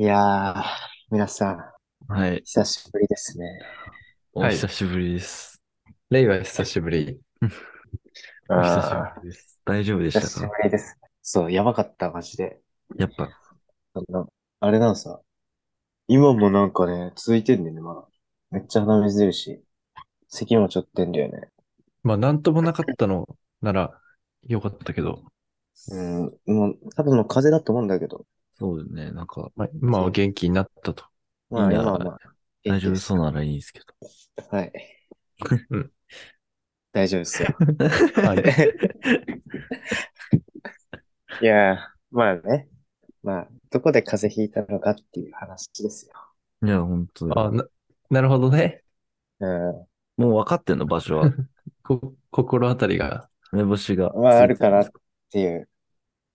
いやー、皆さん、はい。久しぶりですね。はいお久しぶりです。レイは久しぶり。お久しあぶりです。大丈夫でー久しぶしたかりです。そう、やばかった、マジで。やっぱ、あの、あれなのさ、今もなんかね、続いてんだよね、まだ。めっちゃ鼻水出るし、咳もちょっと出んだよね。まあ、なんともなかったの ならよかったけど、うん、もう、多分の風邪だと思うんだけど、そうだね。なんか、まあ、今は元気になったと。まあいいな今はまあ、大丈夫そううならいいんですけど。はい。うん大丈夫ですよ。はい。いやー、まあね。まあ、どこで風邪ひいたのかっていう話ですよ。いや、本当あ、な、なるほどね。うん。もう分かってんの場所は。こ、心当たりが。目星が。まあ、あるかなっていう。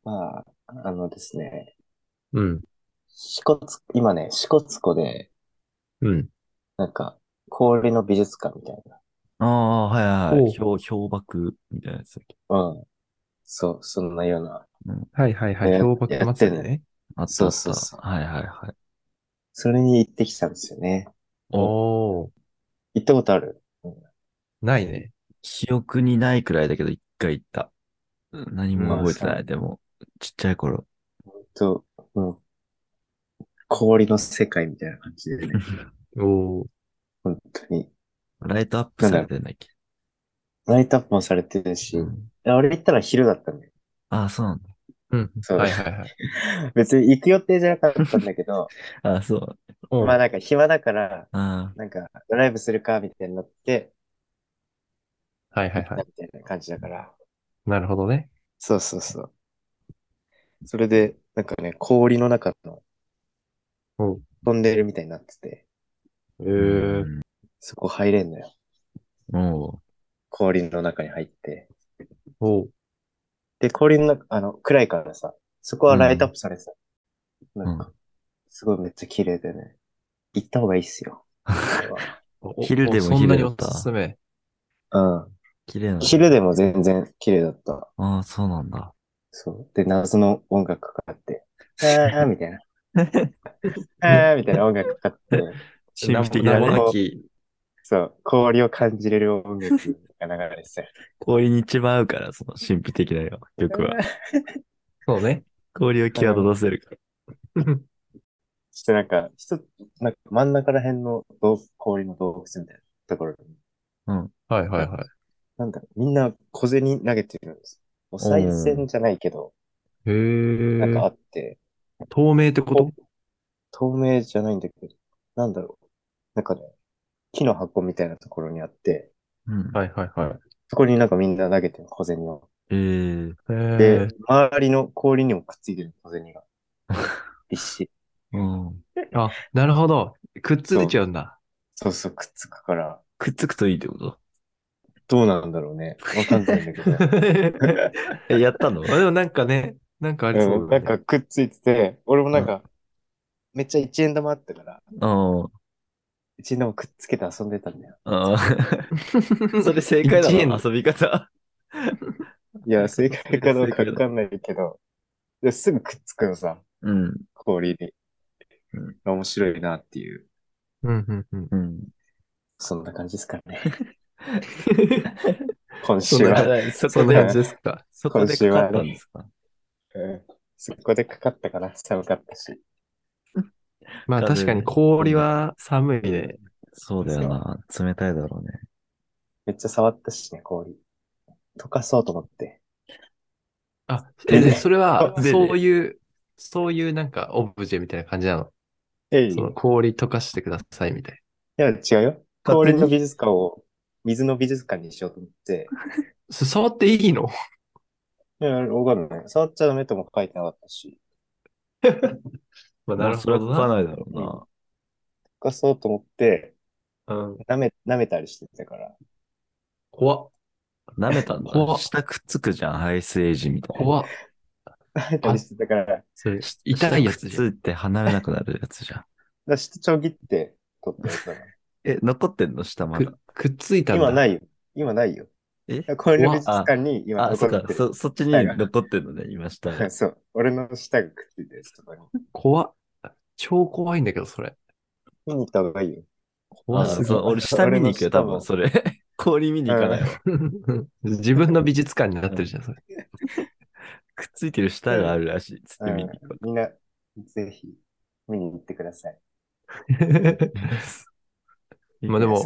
まあ、あのですね、うん。支笏、今ね、支笏湖で、うん。なんか、氷の美術館みたいああ、はいはい氷、氷瀑みたいなやつだっけ。な。うん。そう、そんなような。はいはいはい。や氷瀑祭りね。あったあった。そうそうそうはいはいはい。それに行ってきたんですよね。おー。行ったことある？ないね。記憶にないくらいだけど、一回行った。何も覚えてなまあい。でも、ちっちゃい頃。と、もう、氷の世界みたいな感じでね。おー。本当に。ライトアップされてんだっけ？ライトアップもされてるし、うんいや俺行ったら昼だったんだよ。ああ、そうなんだ。うん。そうはいはいはい。別に行く予定じゃなかったんだけど、ああ、そう。おまあなんか暇だから、あなんかドライブするかみたいになって、はいはいはい。みたいな感じだから。なるほどね。そうそうそう。それで、なんかね、氷の中のおうトンネルみたいになってて、えあ。ー。そこ入れんのよ。おう氷の中に入って。おう。で、氷の中、あの、暗いからさ、そこはライトアップされてた。なんか、すごいめっちゃ綺麗でね。行った方がいいっすよ。昼でもおそんなにお昼だった？すすめ。うん。綺麗なの。昼でも全然綺麗だった。ああ、そうなんだ。そう。で、謎の音楽かかって、あ ー みたいな。あ ーみたいな音楽かかって、神秘的名なね。もなき。そう、氷を感じれる音楽が流れてたよ。氷に一番合うから、その神秘的な曲は。そうね。氷を際立たせるから。そしてなんか、一つ、なんか真ん中ら辺の洞氷の洞窟みたいなところに、はいはいはい。なんだみんな小銭投げてるんです。お賽銭じゃないけど、へー。なんかあって、透明ってこと？透明じゃないんだけど、なんだろう。なんかね、木の箱みたいなところにあって、うん。はいはいはい。そこになんかみんな投げてる小銭を。えー、へでー。、周りの氷にもくっついてる小銭が。びっしり。うん。あ、なるほど。くっついちゃうんだ。そうそう、くっつくから、くっつくといいってことどうなんだろうね。わかんないんだけど。え、やったの？あでもなんかね、なんかありそううん。なんかくっついてて、俺もなんか、めっちゃ一円玉あったから、うん。一円玉くっつけて遊んでたんだよ。それ正解だ一円な、遊び方？いや、正解かどうかわかんないけど、ですぐくっつくのさ、うん。氷に。うん面白いなっていう、うんうんうん。うん。そんな感じですかね。今週は、そそんな感じですか？そこでかかったんですか？うんそこでかかったかな。寒かったし。まあ風確かに氷は寒いね。そうだよな。冷たいだろうね。めっちゃ触ったしね、氷。溶かそうと思って。あ、えで、それはそういう、そういうなんかオブジェみたいな感じなの？えい。いその氷溶かしてくださいみたいや、違うよ。氷の美術館を水の美術館にしようと思って。触っていいの？いや、わかんない。触っちゃダメとも書いてなかったし。まあまあ、それは書かないだろうな。溶かそうと思って、うん。舐め、舐めたりしてたから。怖っ。舐めたんだ。下くっつくじゃん、ハイスエイジみたいな。怖っ。舐めたりしてたから、痛いやつじゃん。下くっついて離れなくなるやつじゃん。ら下ちょぎって取ってやつだから。え、残ってんの？下まだく。くっついたんだ。今ないよ。今ないよ。え？いや氷の美術館に今あ、そっか、残ってる。そ、そっちに残ってんのね、今下が。そう。俺の舌がくっついてるやつとかに。怖っ。超怖いんだけど、それ。見に行った方がいいよ。怖すぎる。そう俺下見に行くよ、多分、それ。氷見に行かないわ。自分の美術館になってるじゃん、それ。くっついてる下があるらしい。つって見に行くみんな、ぜひ、見に行ってください。まあでも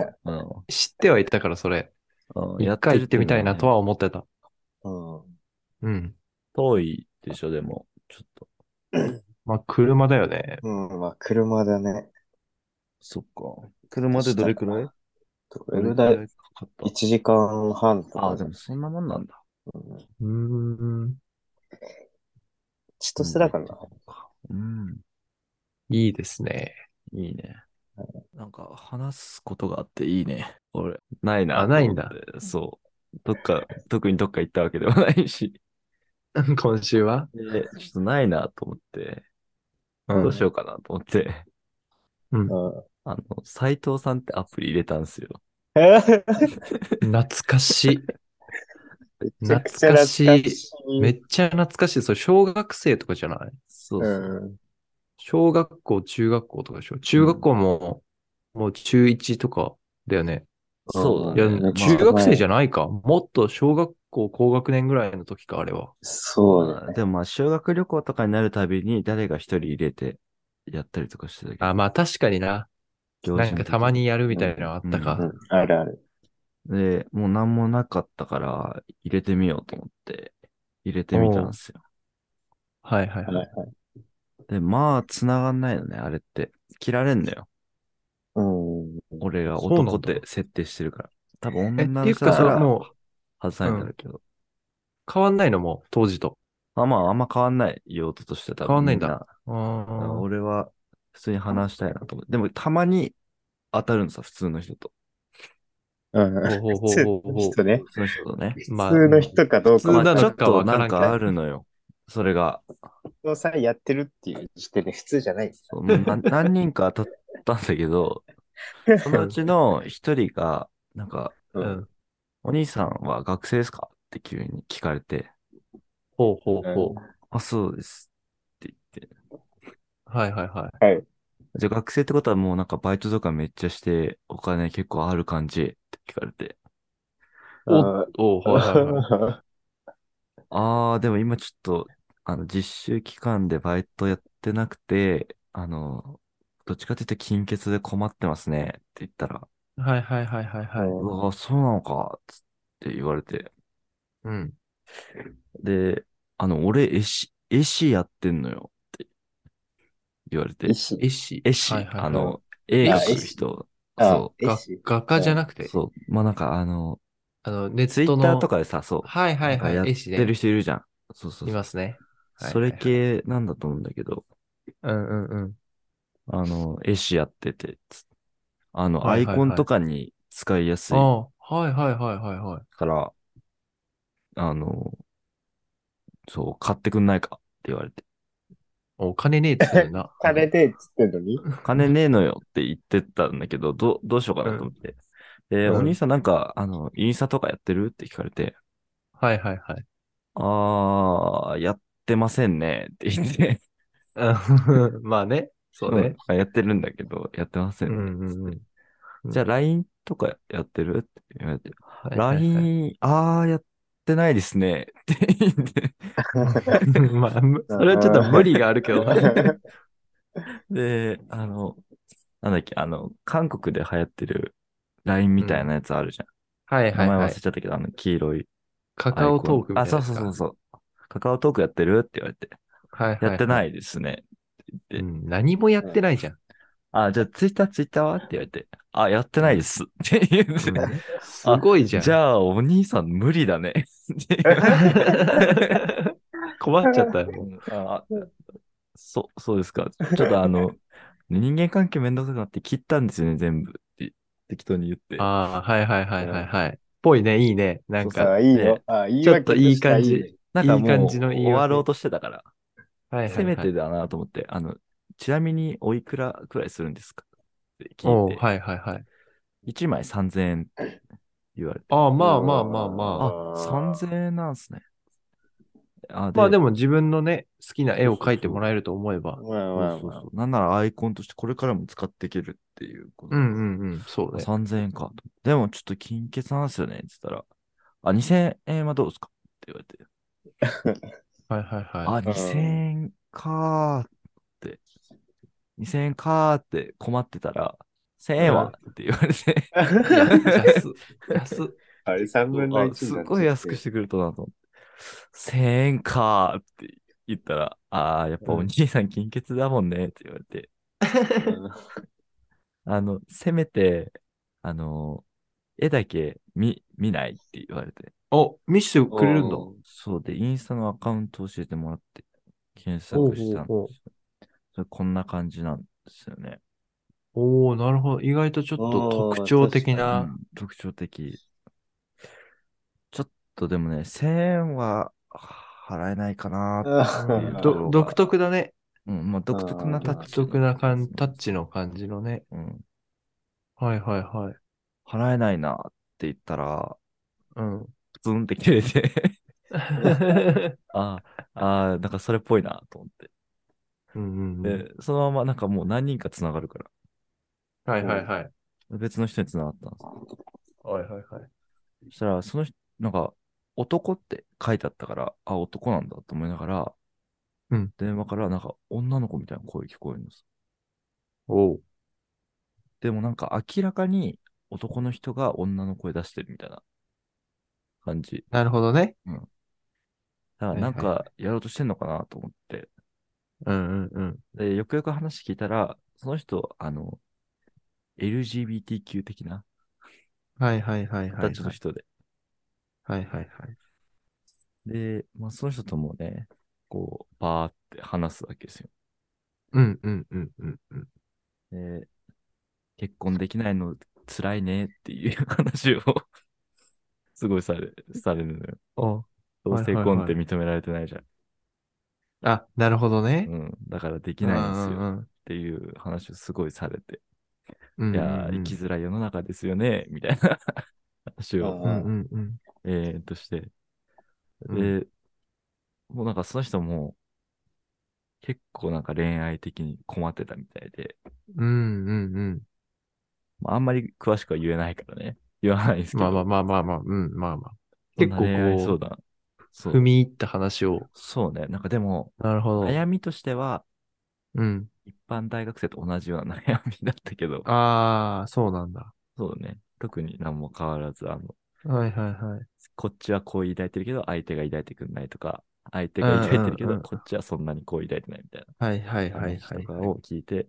知ってはいたから、それ。うん。一回行ってみたいなとは。は思ってた。うん。うん。遠いでしょ、でも。ちょっと。まあ、車だよね。うん、まあ、車だね。そっか。車でどれくらい？どれぐらいかかった ?1 時間半とか。あ、でもそんなもんなんだ。うんうーん。千歳だからな。うん。いいですね。いいね。なんか話すことがあっていいね。俺、ないな。あないんだ。そう。どっか、特にどっか行ったわけではないし。今週は？で、ちょっとないなと思って、うんどうしようかなと思って、うん。あの、斎藤さんってアプリ入れたんですよ。え 懐かしい。懐かしい。めっちゃ懐かしい。それ小学生とかじゃない？そうそう。うん。小学校、中学校とかでしょ？中学校も、もう中1とかだよね。いや、そうだね。まあ中学生じゃないか。もっと小学校高学年ぐらいの時か、あれは。そうだね。でもまあ、修学旅行とかになるたびに誰が一人入れてやったりとかしてたけど。あ、まあ確かにな。なんかたまにやるみたいなのあったか。うん、あるある。で、もう何もなかったから入れてみようと思って入れてみたんですよ。はいはいはい。はいはい。で、まあ、繋がんないのね、あれって。切られんのよ。うん。俺が男って設定してるから。多分え、女のっていうか、だからも外さないんだろうけど。う変わんないのも、当時と。あまあ、あんま変わんない用途として多分変わんないんだみあだからー俺は普通に話したいなと思って。でも、たまに当たるんさ、普通の人と。うん。ほうほうほう普通ほうの人ね。普通の人とね。まあ普通の人かどうかまあちょっとかわからんけどなんかあるのよ。それが。のさえやってるっていう時点で普通じゃない。そうもう何 何人か当たったんだけど、そのうちの一人が、なんか、う。うんん。お兄さんは学生ですかって急に聞かれて、ほうほうほう。あ、そうですって言って。はいはいはい。じゃあ学生ってことはもうなんかバイトとかめっちゃしてお金結構ある感じって聞かれて。おあおはいはいはい。あー、でも今ちょっと、あの、実習期間でバイトやってなくて、あの、どっちかっていうと金欠で困ってますねって言ったら、はいはいはいはいはい。うわ、そうなのか、つって言われて。うん。で、あの、俺、絵師、絵師やってんのよって言われて医。師？絵師。絵師、はいはいはいあの、絵描く人。あそが絵師。画家じゃなくう。て、そう。まあ、なんかあの、あの、ネツイットの。ッターとかでさ、そう。はいはいはい。なんかやっ絵師ねてる人いるじゃん。そうそうそういますね。はいそれ系なんだと思うんだけど、うんうんうん。あの、絵師やってて、つあの、はいはいはいアイコンとかに使いやすいああ、はいはいはいはいはい。から、あの、そう、買ってくんないかって言われて、お金ねえっつってるな。金でっつってんのに？金ねえのよって言ってたんだけど、どう、どうしようかなと思って。で、うんお兄さんなんか、あの、インスタとかやってるって聞かれて、はいはいはい。あー、やってませんねって言って、うん まあね。そうね。うんやってるんだけど、やってませうんねっつって。んうんうん。じゃあ LINE とかやってる？って言われて、はいはいはい LINE、あー、やってないですねって言って、まあ、むそれはちょっと無理があるけどね。で、あの、なんだっけ、あの、韓国で流行ってる LINE みたいなやつあるじゃん。はいはいはい名前忘れ。ちゃったけど、あの、黄色い。カカオトークみたいなあ、そうそうそうそう。カカオトークやってる？って言われて、はいはいはい。やってないですね。ってう言って、ん。何もやってないじゃん。あ、じゃあツイッターツイッターは？って言われて、あ、やってないですって言うんすごいじゃん。じゃあお兄さん無理だね 困っちゃったよ。うんあそう、そうですか。ちょっとあの、人間関係めんどくさくなって切ったんですよね、全部って適当に言って。ああ、はいはいはいはいはい。ぽいね、いいね。なんそうか、さ、いいよ。あ、いいちょっといい感じ。なんかもういい感じの言い訳終わろうとしてたから、はいはいはいせめてだなと思って、あの、ちなみにおいくらくらいするんですか？って聞いて、はいはいはい。1枚3000円って言われて、ああ、まあまあまあまあ、3000円なんすね。あまあでも自分のね、好きな絵を描いてもらえると思えば。まあまあまあそうそうそう。なんならアイコンとしてこれからも使っていけるっていうこと。うんうんうん。そうね。3000円かと。でもちょっと金欠なんですよね、って言ったら、あ、2000円はどうですか？って言われて、はいはいはあ、2000円かーって、2000円かーって困ってたら、1000円は？って言われて、安っ。安っ。あれ3分の1あすごい安くしてくるとなと思って、1000円かーって言ったら、あー、やっぱお兄さん金欠だもんねって言われて、あの、せめて、あの、絵だけ見、見ないって言われて。お、見せてくれるんだ。おそうで、インスタのアカウント教えてもらって、検索したんですよ。それこんな感じなんですよね。おおなるほど。意外とちょっと特徴的うな。ん特徴的。ちょっとでもね、1000円は払えないかな。独特だね。うん、まあ独特なタッ独チ。特な感タッチの感じのね。うん。はいはいはい。払えないなって言ったら、うん。プツンって切れて、あ あ、ああ、なんかそれっぽいなと思って。うんうんうんで、そのままなんかもう何人か繋がるから、はいはいはい。別の人に繋がったんですよ。はいはいはい。そしたら、その人、なんか、男って書いてあったから、あ、男なんだと思いながら、うん電話からなんか女の子みたいな声聞こえるんです。おう。でもなんか明らかに男の人が女の声出してるみたいな感じ。なるほどね。だからなんかやろうとしてんのかなと思って。うんうんうん。で、よくよく話聞いたら、その人、あの、LGBTQ 的なはいはいはいはい。形の人で。はいはいはい。で、まあその人ともね、こう、バーって話すわけですよ。うんうんうんうんうん。で、結婚できないの辛いねっていう話をすごいされ、されるのよ。お同性婚って認められてないじゃん。あ、なるほどね。うん。だからできないんですよっうんていう話をすごいされて。うんうん。いやー、生きづらい世の中ですよね、みたいな話を、うんうんうん。えーっとして。うんで、もうなんかその人も、結構なんか恋愛的に困ってたみたいで、うんうんうん。まあ、あんまり詳しくは言えないからね。言わないんですけど。まあまあまあまあまあ、うん、まあまあ。結構こうう、踏み入った話を。そうね。なんかでも、なるほど。悩みとしては、うん。一般大学生と同じような悩みだったけど、ああ、そうなんだ。そうね。特に何も変わらず、あの、はいはいはい。こっちはこう抱いてるけど、相手が抱いてくんないとか、相手が抱いてるけど、うんうんうんこっちはそんなにこう抱いてないみたいはいはいなはいはいはい。話とかを聞いて、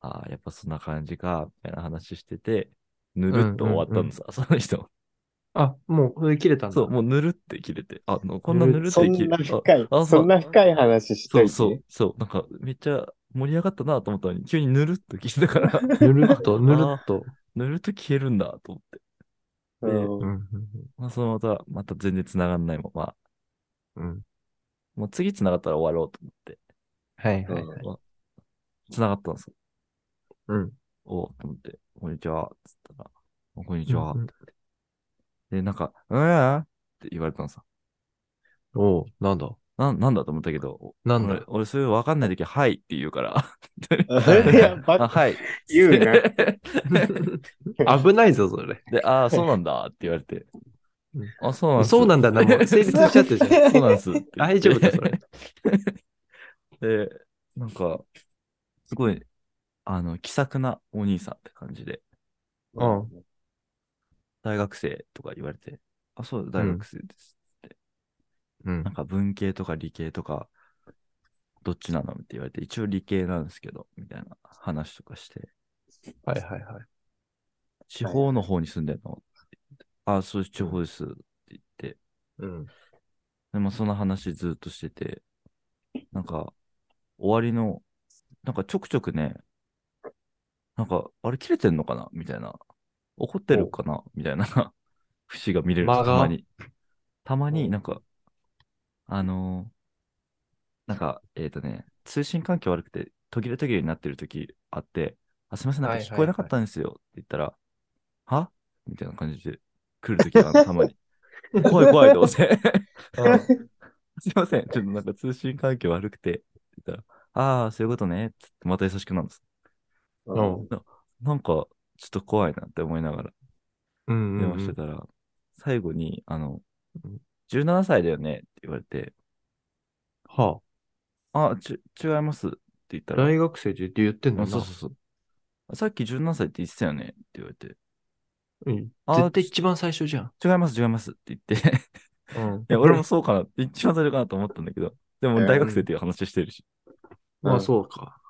ああ、やっぱそんな感じか、みたいな話してて、ぬるっと終わったのさ、その人。あ、もう、それ切れたんだ。そう、もうぬるって切れて、あ、のこんなぬるってそ切れんな深いあ、あそんな深い話しといて。そうそう、そう、なんかめっちゃ盛り上がったなと思ったのに、急にぬるっと聞いたから、ぬるっと、ぬるっと。ぬるっと消えるんだと思って。でうんまあ、そのまた、また全然繋がんないまま、うんうん。もう次繋がったら終わろうと思って、はいはいはい。あ繋がったんですよ。うん。おうと思って、こんにちは、つったら、あこんにちは、うんうんで、なんか、うんって言われたのさ。おう、なんだ？な、なんだと思ったけど、なんだ？俺、俺そういうわかんないときは、はいって言うから。いやばあ、はい。言うな 危ないぞ、それ。で、ああ、そうなんだって言われてうん。あ、そうなんそうなんだな、もう成立しちゃってるじゃん。そうなんです。大丈夫だそれ。で、なんか、すごい、あの、気さくなお兄さんって感じで、うん大学生とか言われて、あ、そう、大学生です。うんなん。か文系とか理系とか、どっちなのって言われて、一応理系なんですけど、みたいな話とかして、はいはいはい。地方の方に住んでんの、あ、そうです、地方ですって言って、うん。でもその話ずっとしてて、なんか、終わりの、なんかちょくちょくね、なんか、あれ切れてんのかな？みたいな。怒ってるかな？みたいな 節が見れるんです間が？たまに。たまおになんか、あのーなんか、えっ、とね、通信環境悪くて途切れ途切れになってる時あって、あ、すみません、なんか聞こえなかったんですよって言ったら、は？みたいな感じで来る時がある たまに。怖い怖いと思って。すいません。ちょっとなんか通信環境悪くて。って言ったら、ああ、そういうことね。つってまた優しくなるんです。うん。なんか、ちょっと怖いなって思いながらうん電話してたら、最後に、あのうん、17歳だよねって言われて、はあ、ち、違いますって言ったあ、ら、大学生って言ってんの？あなそうそうそう。さっき17歳って言ってたよねって言われて、うん。あ絶対一番最初じゃん。違います、違いますって言って、いうん。や、俺もそうかな。って、一番最初かなと思ったんだけど、でも大学生っていう話してるし。まあそうか。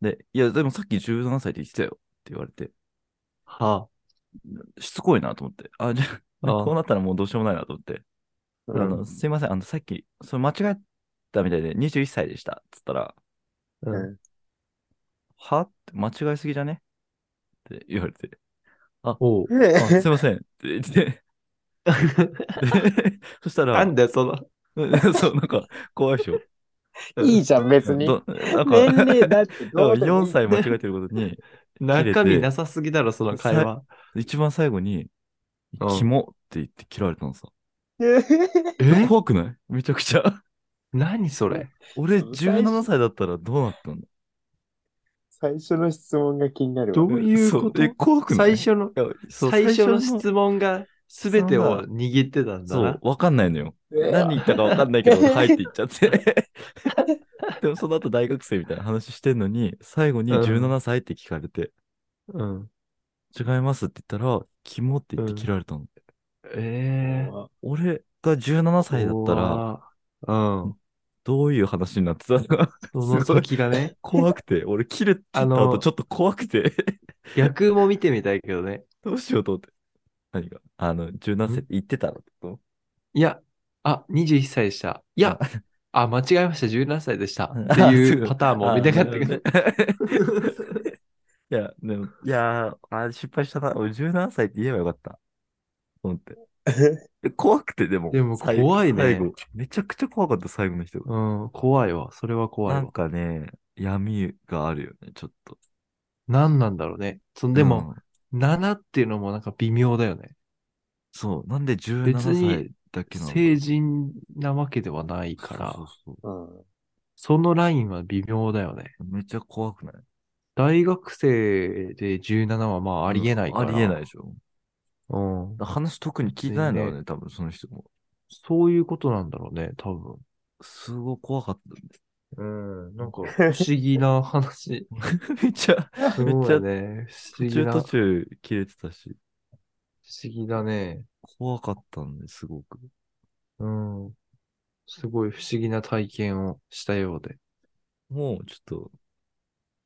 で、いや、でもさっき17歳って言ってたよって言われて、はしつこいなと思って、あ、じゃあ、あ こうなったらもうどうしようもないなと思って、うんあの、すいません、あの、さっき、それ間違えたみたいで21歳でした。つったら、あ。う。うんんはって間違いすぎじゃね？って言われて。あ、すいませんって言って、で そしたら、なんだよ、その。そう、なんか、怖いでしょ。いいじゃん、別に。どなんか、年齢だってどうでもいい4歳間違えてることに、中身なさすぎだろ、その会話。一番最後に、うんキモって言って切られたのさ。え？怖くない？めちゃくちゃ。何それ？俺最初17歳だったらどうなったんだ最初の質問が気になるわ。どういうこと？そうえ、怖くない？最初の、最初の最質問が全てを握ってたんだなそう、。わかんないのよ。え何言ったかわかんないけど、はいって言っちゃって。でもその後大学生みたいな話してんのに、最後にうん。17歳って聞かれて、うん。違いますって言ったら、キモって言って切られたの。ええ俺が17歳だったら、ら、うん。どういう話になってたの？かその先がね、怖くて、俺切れ、た後ちょっと怖くて、逆も見てみたいけどね。どうしようと思って。何が？あの、17歳って言ってたの？いや、あ、21歳でした。いや、あ、間違えました、17歳でした。ってあいうパターンも見たかったけど。いや、でも、いやー、あ失敗したな。俺17歳って言えばよかった。思って。え？怖くて、でも。でも怖いね最後。めちゃくちゃ怖かった、最後の人が。うん、怖いわ。それは怖いなんわ。かね、闇があるよね、ちょっと。何なんだろうね。そのでも、うん7っていうのもなんか微妙だよね。そう、なんで17別に歳だけなの成人なわけではないから、そうそうそうんそのラインは微妙だよね。うめっちゃ怖くない？大学生で17はまあありえないから。ありえないでしょ。うん。話特に聞いてないんだろうね、多分その人も。そういうことなんだろうね、多分。すごい怖かったんで。うん。なんか不思議な話。めっちゃ、すめっちゃごいね。不途中思議な、不途中切れてたし、思議だね。怖かったんですごく。うん。すごい不思議な体験をしたようで。もうちょっと、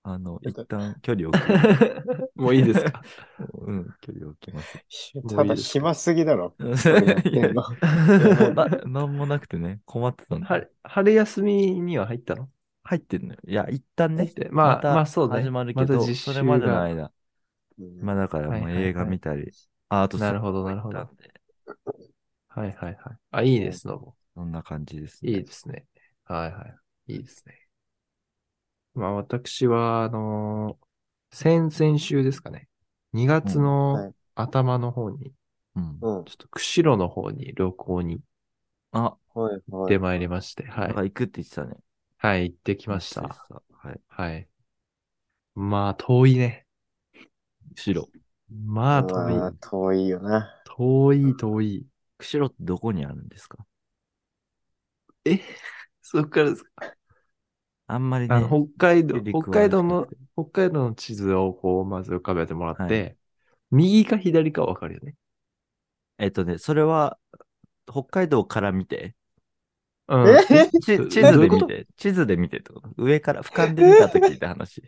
あの、一旦距離を置く。もういいですか？うん、距離を置きます。ただ暇すぎだろ。いそれやってやんのもう な、なんもなくてね、困ってたんで。春春休みには入ったの？入ってんのよ。いや、一旦ねまあ、たまあそうね。始まるけど、まそれまでのが間、うんまあだからもうはいはいはい映画見たり、あ、あとなるほどなるほどはいはいはい。あ、いいね、スノボ。そんな感じですね。いいですね。はいはい。いいですね。まあ私は、あのー先々週ですかね。2月はのい頭の方に、うん。うん。ちょっと釧路の方に旅行にあ、はいはい。行ってまいりまして、はい。行くって言ってたね。はい、行ってきました。言ってた。はい。はい。まあ、遠いね。釧路。まあ、遠い。まあ遠いよな。遠い、遠い。釧路ってどこにあるんですか？え？そっからですか？あんまりね。あの、北海道、北海道の北海道の地図をこう、まず浮かべてもらって、は右か左かわかるよね。えっとね、それは、北海道から見て、うん。え？ちど地図で見て、地図で見てってこと？上から俯瞰で見たときって話。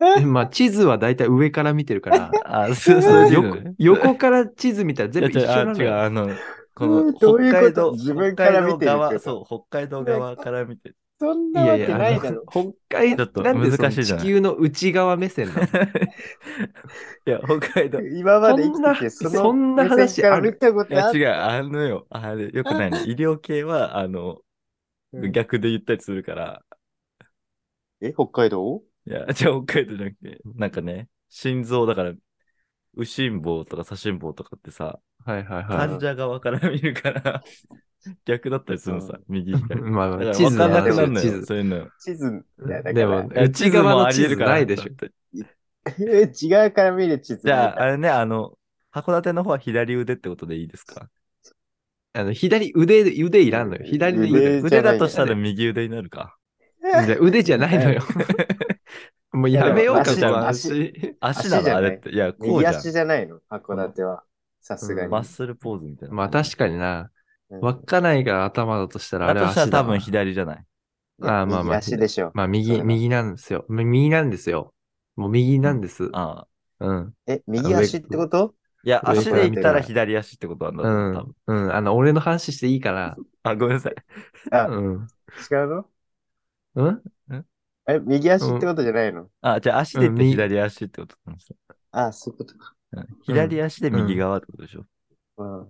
え？まあ、地図はだいたい上から見てるから、あ、そうそう横。横から地図見たら全部一緒なのいや違う、よ。あの、このうんどういうこと？北海道、自分から見てるそう、北海道側から見て。そんなわけいやいや、あのないだろ。北海 ちょっとなんで難しいじゃない？地球の内側目線なの？いや、北海道。い今まで生きてて、そんなそんな目話ある？線から見たことや、ある？違う、あのよ、あれ、よくないね。医療系は、あの、うん逆で言ったりするから、え、北海道？いや、じゃあ北海道じゃなくて、なんかね、心臓だから、右心房とか左心房とかってさ、はいはいはい。患者側から見るから、逆だったりするのさ、右左。まあまあ、地図分かんなくなるのよ、地図。そういうの。地図、だでもから、内側の地図ないでしょ。違う から見る地図。じゃあ、あれね、あの、函館の方は左腕ってことでいいですか？あの、左腕、腕いらんのよ。左のよ。腕じゃない腕だとしたら右腕になるか。じゃあ腕じゃないのよ。もうやめようか、いやでもこの足話。足な足じゃなあれって。いや、こう右じゃん。足じゃないの函館は。さすがに。マッスルポーズみたいな。まあ確かにな。うん稚内が頭だとしたらあれはだとしたら足だわ多分左じゃない。あーまあまあ右足でしょ。まあ右、それは右なんですよ。右なんですよ。もう右なんです。ああ。うん。え、右足ってこと？いや、上足で言ったら左足ってことなんだとう思う、多ん分。。うん。あの、俺の話していいから。あ、ごめんなさい。あ、うん。違うの？うん？え、右足ってことじゃないの？あ、じゃあ足で言ってうんみ左足ってことなんですよ。あ、そういうことか。うん左足で右側ってことでしょ？うん。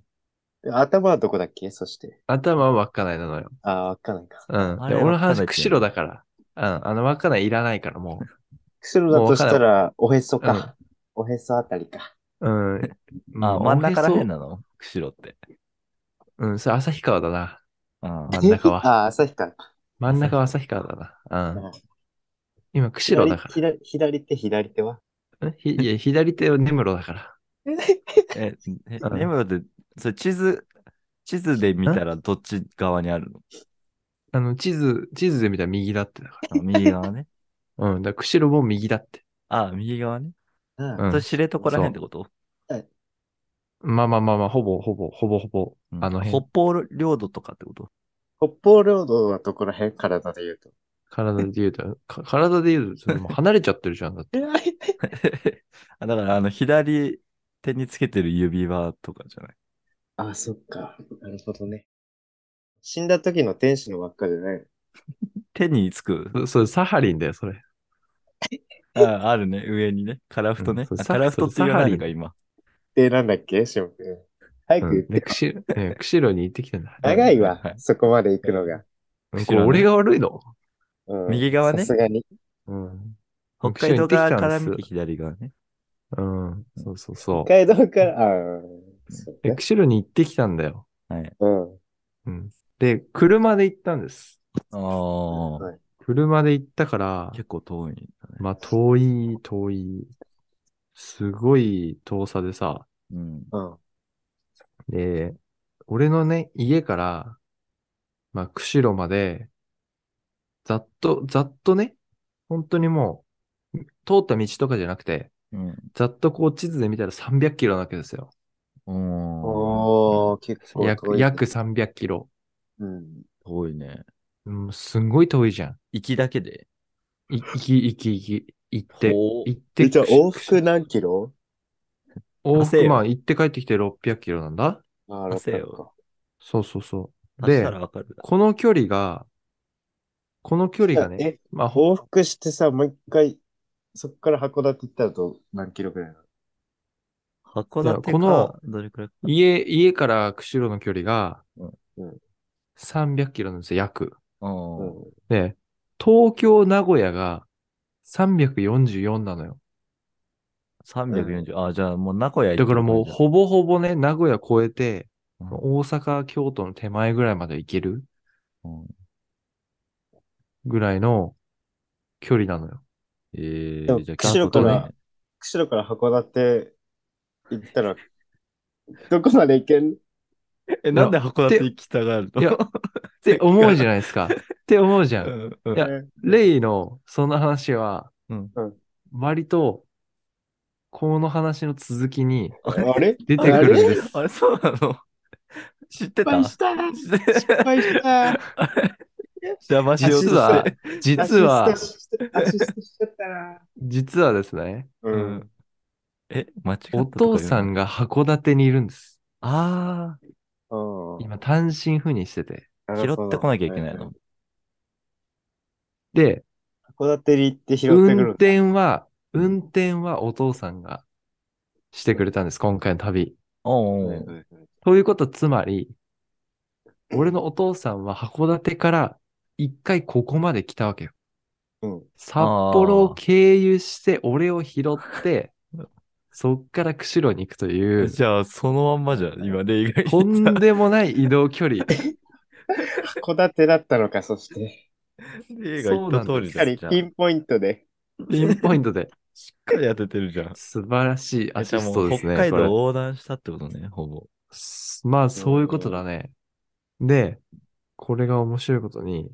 え頭はどこだっけ？そして。頭は稚内なのよ。あ、わかんないか。うん。あれで俺の話、稚内って釧路だから。うん。あの、稚内いらないから、も 釧路だとしたら、おへそか。おへそあたりか。う。うん。あ、もう真ん中らへんおへそなの？釧路って。うん、それ旭川だな。あ真ん中は。あ、旭川か。真ん中は旭川だな。うん。うん今、釧路だか左左手、左手は？ひいや、左手は根室だから。え、えうん根室で、それ地図、地図で見たらどっち側にあるの？あの、地図、地図で見たら右だってだかあ右側ね。ら。うん。だから釧路も右だって。あ、右側ね。うんうんそれ知床らへんってこと？まあまあまあまあ、ほぼほぼ、ほぼほぼ、うんあの辺北。方領土とかってこと？北方領土はどこら辺？体で言うと。体で言うと、か体で言うと、それもう離れちゃってるじゃん。だって。あだから、あの、左手につけてる指輪とかじゃない？あ、そっか。なるほどね。死んだ時の天使の輪っかじゃない手につく？そそれサハリンだよ、それ。ああるね、上にね。カラフトね。うんそうあカラフトって言わないのか、サハリ今。で、なんだっけ？しもくん。早くうん。で、言ってよ。釧路、ね釧路に行ってきたんだ。長いわは。いそこまで行くのが。うんこれ俺が悪いの？うん右側ねさすがに。うん。北海道側から見て左側ね。うん。そうそうそう。北海道から、ああ、そうでね釧路に行ってきたんだよ。はい。うん。うん。で、車で行ったんです。ああ、はい車で行ったから、結構遠いんだね。まあ遠い、遠い。すごい遠さでさ。うん。うん。で、俺のね、家から、まあ、釧路まで、ざっと、ざっとね、本当にもう、通った道とかじゃなくて、うん。ざっとこう地図で見たら300キロなわけですよ。うん。おー、結構遠約、い。約300キロ。うん。遠いね。うん、すんごい遠いじゃん。行きだけで？い行き、行き、行き、行って、行って、えじゃあ往復何キロ？往復、まあ行って帰ってきて600キロなんだ。ああ、汗よ600かそうそうそう。でたらわかる。この距離が、この距離がね、え、まあ、ほ往復してさ、もう一回、そっから函館行ったらと何キロぐらいなの？函館このか、どれくらいか。家、家から釧路の距離がうんうん、300キロなんですよ、約。うん。うん。で、東京、名古屋が344なのよ。340。あ、じゃあもう名古屋行だからもう、ほほぼほぼね、名古屋越えて、うん大阪、京都の手前ぐらいまで行けるうんぐらいの距離なのよ。えー、じゃあ釧路から釧路から函館行ったら、どこまで行けん？え、なんで函館行きたがるの？いやって思うじゃないですか。って思うじゃ。うんんうん。いやレイのその話はうん。うん、割と、この話の続きにあれ？出てくるんです。あれ、そうなの？知って失た敗した。失敗した 邪魔しようと実はして。、実は。実はですね。え、間違ったお父さんが。が函館にいるんです。あうん今、単身赴任してて。あ、拾ってこなきゃいけないの？。で、函館に行って拾ってく運る。転は、運転はお父さんがしてくれたんです、今回の旅。おうおうということは、つまり、俺のお父さんは函館から一回ここまで来たわけよ。うん。札幌を経由して、俺を拾って、そっから釧路に行くという、じゃあ、そのまんまじゃん、今、例外とんでもない移動距離。函館だったのか、そして。例が言った通りしっかり。ピンポイントで。ピンポイントで。しっかり当ててるじゃん。素晴らしいアシじゃあもうストですね。北海道横断したってことね、ほぼ。すまあ、そういうことだね。で、これが面白いことに、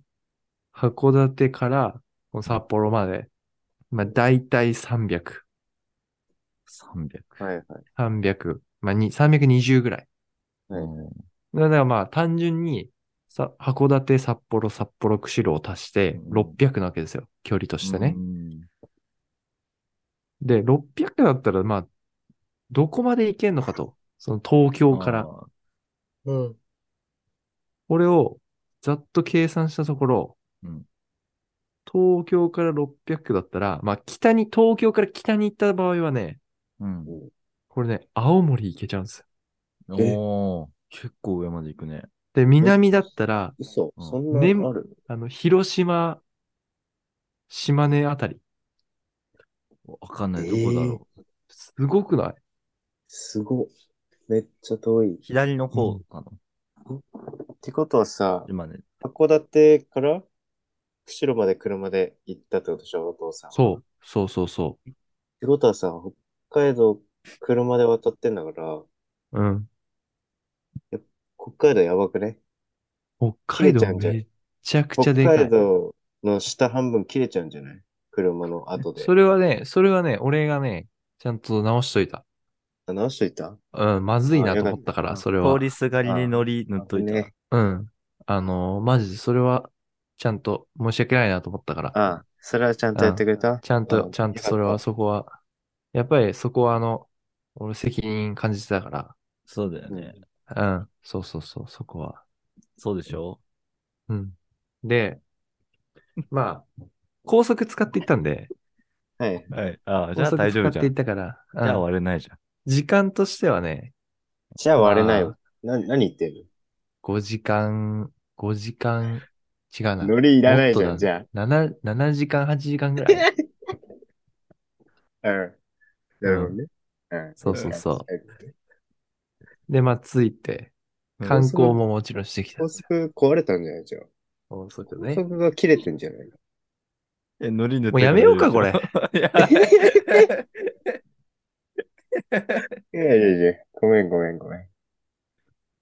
函館から札幌まで、まあ、大体300。300。はいはい。300。まあ、に320ぐらい。はいうんだからまあ、単純に、さ、函館、札幌、札幌、釧路を足してうん600なわけですよ。距離としてねう。んで、600だったら、まあ、どこまで行けんのかと。その東京から。あうん。これをざっと計算したところ、うん東京から600だったら、まあ北に、東京から北に行った場合はね、ーうん。これね、青森行けちゃうんですよ。えおー結構上まで行くね。で、南だったら、嘘、うんそんなねある？あの、広島、島根あたり。わかんない、どこだろう。すごくない？すごっ。めっちゃ遠い。っ左の方なの。てことはさ、今ね。函館から釧路まで車で行ったってことでしょ、お父さん。う。そう、そうそうそってことはさ、北海道車で渡ってんだから、う。うん。北海道やばくね？北海道切れちゃうんじゃんめちゃくち北ゃでかい海。道の下半分切れちゃうんじゃない？車の後で。それはね、それはね、俺がね、ちゃんと直しといた。あ直しといた？うん、まずいなと思ったから、あよかったそれは通。りすがりに乗り塗っといた。ね。うん。あのーマジでそれは、ちゃんと申し訳ないなと思ったから。ああ、それはちゃんとやってくれた？ちゃんと、あちゃんとそれは、そこは、やっぱりそこはあの、俺責任感じてたかそうだよね。ら。うん。そうそうそう、そこは。そうでしょ？うん。で、まあ、高速使っていったんで、はい。はい。ああ、じゃ高あ速使っていっ大丈夫じゃん。じたから、うんゃあ割れないじゃん。時間としてはね、じゃあ割れないまわ。な、何言ってる5時間、5時間、違うな。ノリいらないじゃん、じゃ7、7時間、8時間ぐらい。あ。うん。なるほどね。うん。そうそうそうん。で、まあ、着いて、うん観光ももちろんしてきたん高。速壊れたんじゃないじゃあ。高速高ね。速が切れてんじゃないえ、ノリ塗ってもうやめようか、これ。いや、いやいやいや、ごめんごめんごめん。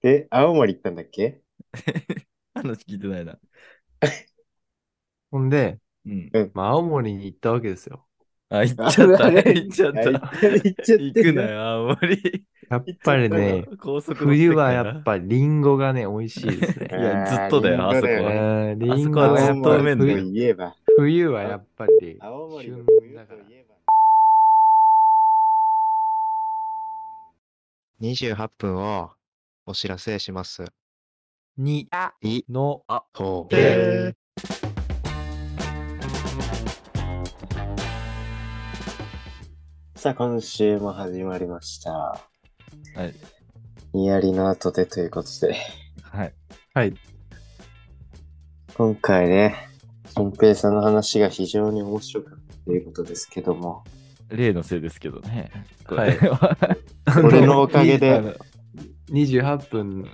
で、青森行ったんだっけ？話聞いてないな。ほんで、うん。まあ、青森に行ったわけですよ。あ、行っちゃった。行っちゃった。あ行っちゃって行くなよ、青森。やっぱりね、高速冬はやっぱ。ぱリンゴがね、美味しいですね。いやずっとだよあーリンゴだよねうんリンゴははやっぱずっとうめえんだよ青森といえば、冬はやっぱり青森の旬冬だから。といえば。28分をお知らせします。に、いの、あ、とでさあ、今週も始まりました。はい。ニヤリの後でということで、はい。はい。今回ね、新平さんの話が非常に面白かったということですけども、例のせいですけどね。はいこれは俺のおかげあで、の28分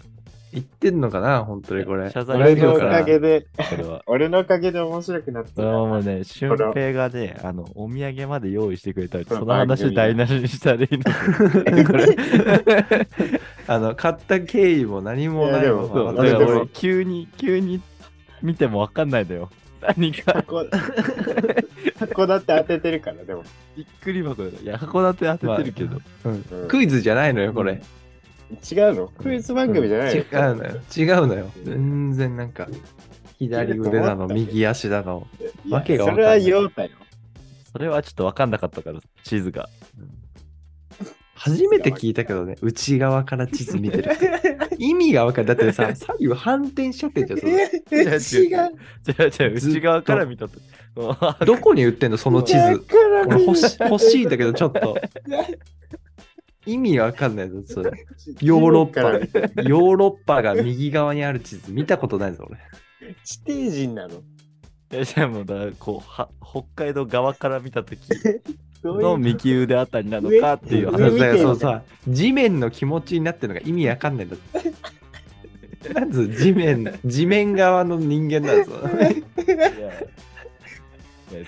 いってんのかな本当にこれ。謝罪俺のお大丈夫かなかげで、これは。俺のおかげで面白くなったそれはもうね、俊平がね、あの、お土産まで用意してくれたり、その話台無しにしたらいいの。これ。あの、買った経緯も何もないいやでもままそう、だ俺でもから俺、急に、急に見てもわかんないのよ。何か、函函館当ててるから、でも。びっくり箱だ。いや、函館当ててるけど。うんうんクイズじゃないのよ、これ。違うの？クイズ番組じゃないの、違うのよ。違うのよ。全然なんか、左腕だの、右足だの。わけがわかそれんないは言おうたよ。それはちょっとわかんなかったから、地図が。初めて聞いたけどね、内側から地図見てる。意味がわかる。だってさ、左右反転しちゃってんじゃん、それ。違う。違う違う、内側から見たと。どこに売ってんの、その地図。から俺欲し欲しいんだけど、ちょっと。意味わかんないぞ、それ。ヨーロッパ ヨーロッパが右側にある地図、見たことないぞ、俺。地底人なの？いや、じゃあもうだこうは、北海道側から見た と？きの右腕あたりなのかっていう上そう話。だそうさ、地面の気持ちになってるのが意味わかんないんだって。なんつう地面、地面側の人間なんぞ。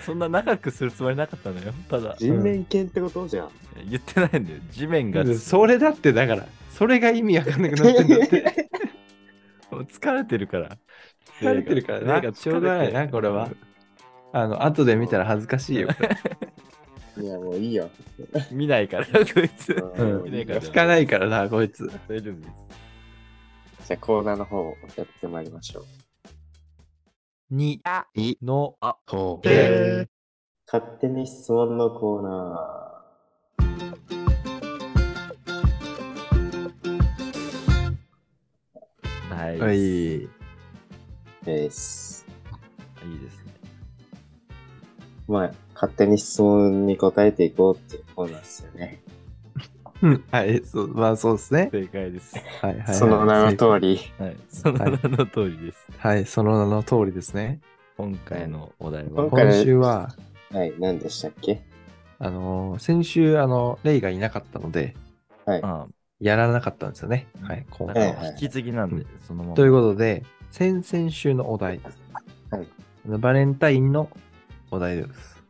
そんな長くするつもりなかったのよ。ただ、人面犬ってこと？じゃん。言ってないんだよ。地面が。それだってだから、それが意味わかんなくなってんだって。もう疲れてるから。疲れてるからね。目がしょうがないな、これは。あの、後で見たら恥ずかしいよ。こ れいや、もういいよ。見ないから、こいつ。うん見ないから聞かないからな、こいつ。大丈夫です。じゃあコーナーの方をやってまいりましょう。に、い、の、ほで勝手に質問のコーナはい。はい。ーです。いいですね。まあ、勝手に質問に答えていこうっていうコーナーですよね。うんはい、そう、まあそうですね。正解です。はいはいはい。その名の通り。はい。その名の通りです。はい、その名の通りですね。今回のお題は、今週は、はい、何でしたっけ？あのー先週、あの、レイがいなかったので、はい。あやらなかったんですよね。あ、はい、今だ回は。引き継ぎなんで、そのまま。ということで、先々週のお題、はい。バレンタインのお題です。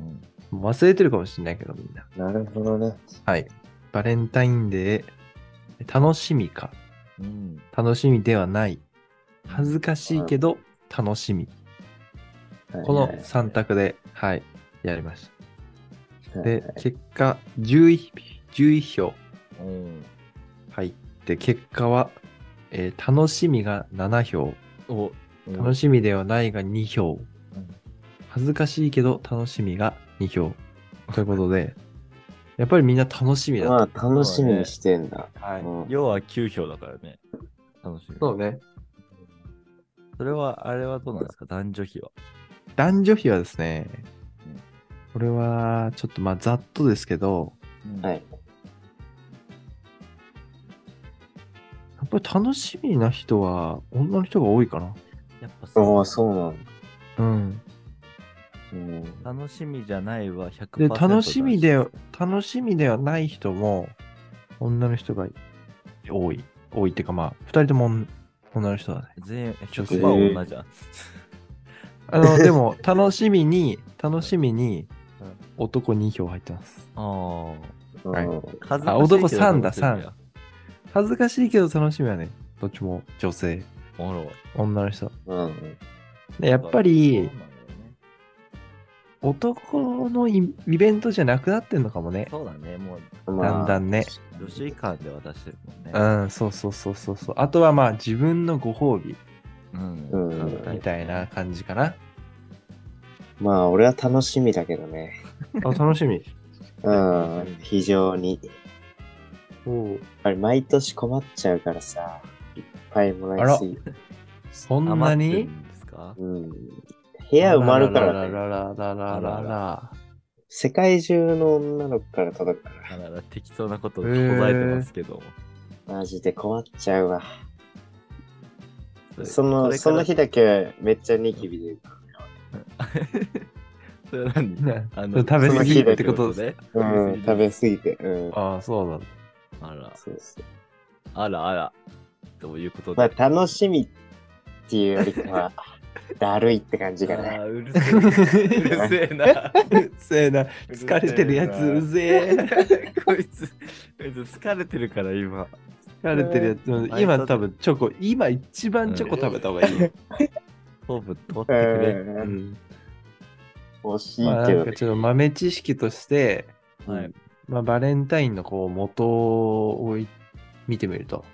うん忘れてるかもしれないけど、みんな。なるほどね。はい。バレンタインデー、楽しみか、うん。楽しみではない、恥ずかしいけど楽しみ。この3択で、はい、やりました。で、結果、11、11票。うん。入って、結果は、えー楽しみが7票、お、楽しみではないが2票。うん、恥ずかしいけど楽しみが2票。ということで、やっぱりみんな楽しみだま。あ、楽しみにしてんだ。はいうん要は9票だからね。楽しみ。そうね。それは、あれはどうなんですか？男女比は。男女比はですねうん、これはちょっとまあざっとですけど、はい。やっぱり楽しみな人は女の人が多いかな。やっぱああ、そうなんだ。うん。うん。楽しみじゃないは100%で、楽しみで楽しみではない人も女の人が多い。多いっていうかまあ、二人とも女女の人だね。全員女性100%女じゃん。あの、でも、楽しみに、楽しみにうん、男2票入ってます。あはいうんあ。男かしいけど三だ楽しみや恥ずかしいけど楽しみはね、どっちも女性。女の人。うん。でやっぱり男のイイベントじゃなくなってんのかもね。そうだね。もう、まあだんだんね。女子間で渡してるもんね。うん、そうそうそうそうそう。あとはまあ自分のご褒美うん。うんみたいな感じかな。まあ、俺は楽しみだけどね。あ、楽しみ。うん。非常に。おやっぱり毎年困っちゃうからさ。いっぱいもらいすぎ。そんなに？るんですか？うん。部屋埋まるからね。ららららららら世界中の女の子から届くかだから適当なこと答えてますけども。ら。マジで困っちゃうわ。れその、その日だけめっちゃニキビ で。それは何ねあ食べ過ぎってこと？で？うん、食べ過ぎて。うん。ああ、そうなんだ。あら、そうそう。あらあら。どういうことまあ、で。楽しみっていうよりかは、だるいって感じがね。うるせえ。な。うるせえな。疲れてるやつうぜえ。こいつ、こいつ疲れてるから今。疲れてるやつ。うん今多分チョコ、今一番チョコ食べた方がいいよ。糖分取ってくれ。ううんん。惜しいまあけどね。なんかちょっと豆知識として、はい。まあバレンタインのこう元をい見てみると、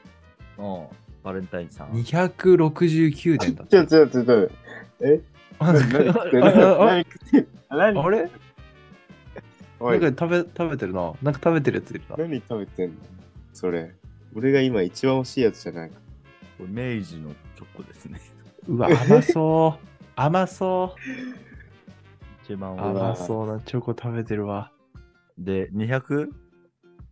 うん。バレンタインさん。269年だっちょ、ちょ、ちょ、ちょ、え？た。何あれおないんか食べ食べてるな。なんか食べてるやついるな。何食べてんのそれ。俺が今一番欲しいやつじゃないこれ明治のチョコですね。うわ、甘そう。甘そう。一番あ甘多そうなチョコ食べてるわ。い。で、200?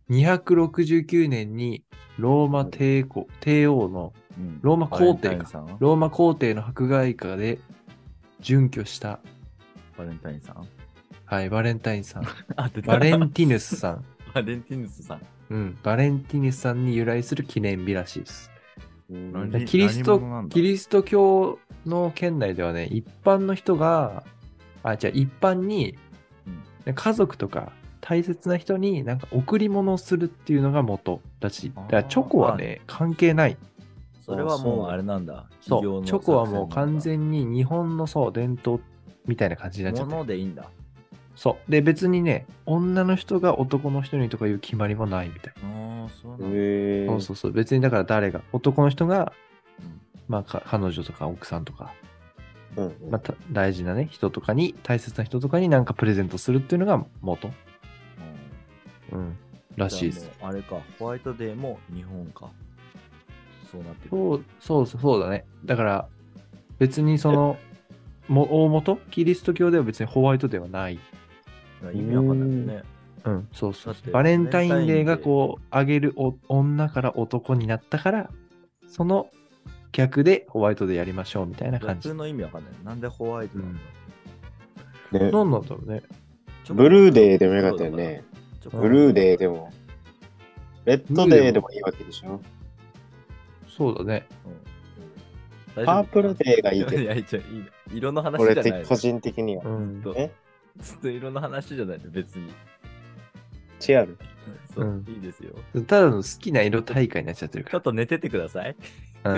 269年にローマ帝国、帝王のうん。ローマ皇帝か。バレンタインさんローマ皇帝の迫害下で準拠した、バレンタインさん？はい、バレンタインさん。あ、出たバレンティヌスさん。バレンティヌスさん。うん、バレンティヌスさんに由来する記念日らしいです。キリスト何者なん、だ？キリスト教の圏内ではね、一般の人が、あ、じゃあ一般にうん、家族とか大切な人になんか贈り物をするっていうのが元だし、だからチョコはね、関係ない。それはもうあれなんだ。そう、チョコはもう完に。全に日本のそう、伝統みたいな感じになっちゃっでいいんだ。そう。で、別にね、女の人が男の人にとかいう決まりもないみたいああ、そうなんだ。へえな。そうそうそう。別にだから誰が、男の人が、うんまあ、か彼女とか奥さんとか、うんまた大事なね、人とかに、大切な人とかになんかプレゼントするっていうのが元。うんうん。らしいです。あれか、ホワイトデーも日本か。そうなってる。そう、そうそう、だね。だから、別にその、も大元？キリスト教では別にホワイトデーはない。意味わかんないよね。うん、そうそうバレンタインデーがこう、あげるお女から男になったから、その逆でホワイトデーやりましょうみたいな感じ。逆の意味わかんない。なんでホワイトなんだね何なんだろうね。ブルーデーでもよかったよね。ブルーデーでも。レッドデーでもいいわけでしょ。そうだね。うんパープルデーがいいけどいや、いやいいの色の話俺じゃない個人的には。うん。ずっとえずっと色の話じゃないの、別に。違う。そう、うんいいですよ。ただの好きな色大会になっちゃってるかちょっと寝ててください。あ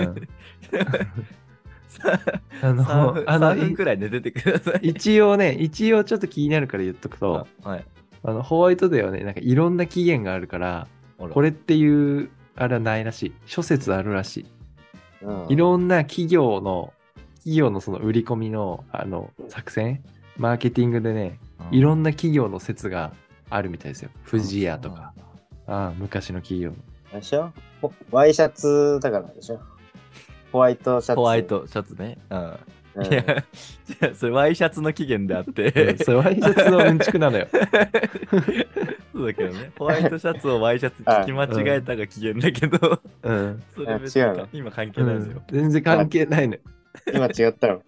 の、3分あの、3分くらい寝ててください。い一応ね、一応ちょっと気になるから言っとくと、あはい。あの、ホワイトデーはね、なんかいろんな期限があるから、これっていう、あれはないらしい。諸説あるらしい。うんいろんな企業の、企業のその売り込みの、あの、作戦、マーケティングでね、いろんな企業の説があるみたいですよ。富士屋とか、ああ昔の企業の。でしょ？ほワイシャツだからでしょ？ホワイトシャツ。ホワイトシャツね。うん。うん。いや、それワイシャツの起源であっうんて。それワイシャツのうんちくなのよ。そうだけどね。ホワイトシャツをワイシャツ聞き間違えたが起源だけど、うん。それ別にあ違うの今関係うんないですよ。全然関係ないのよ。今違ったの。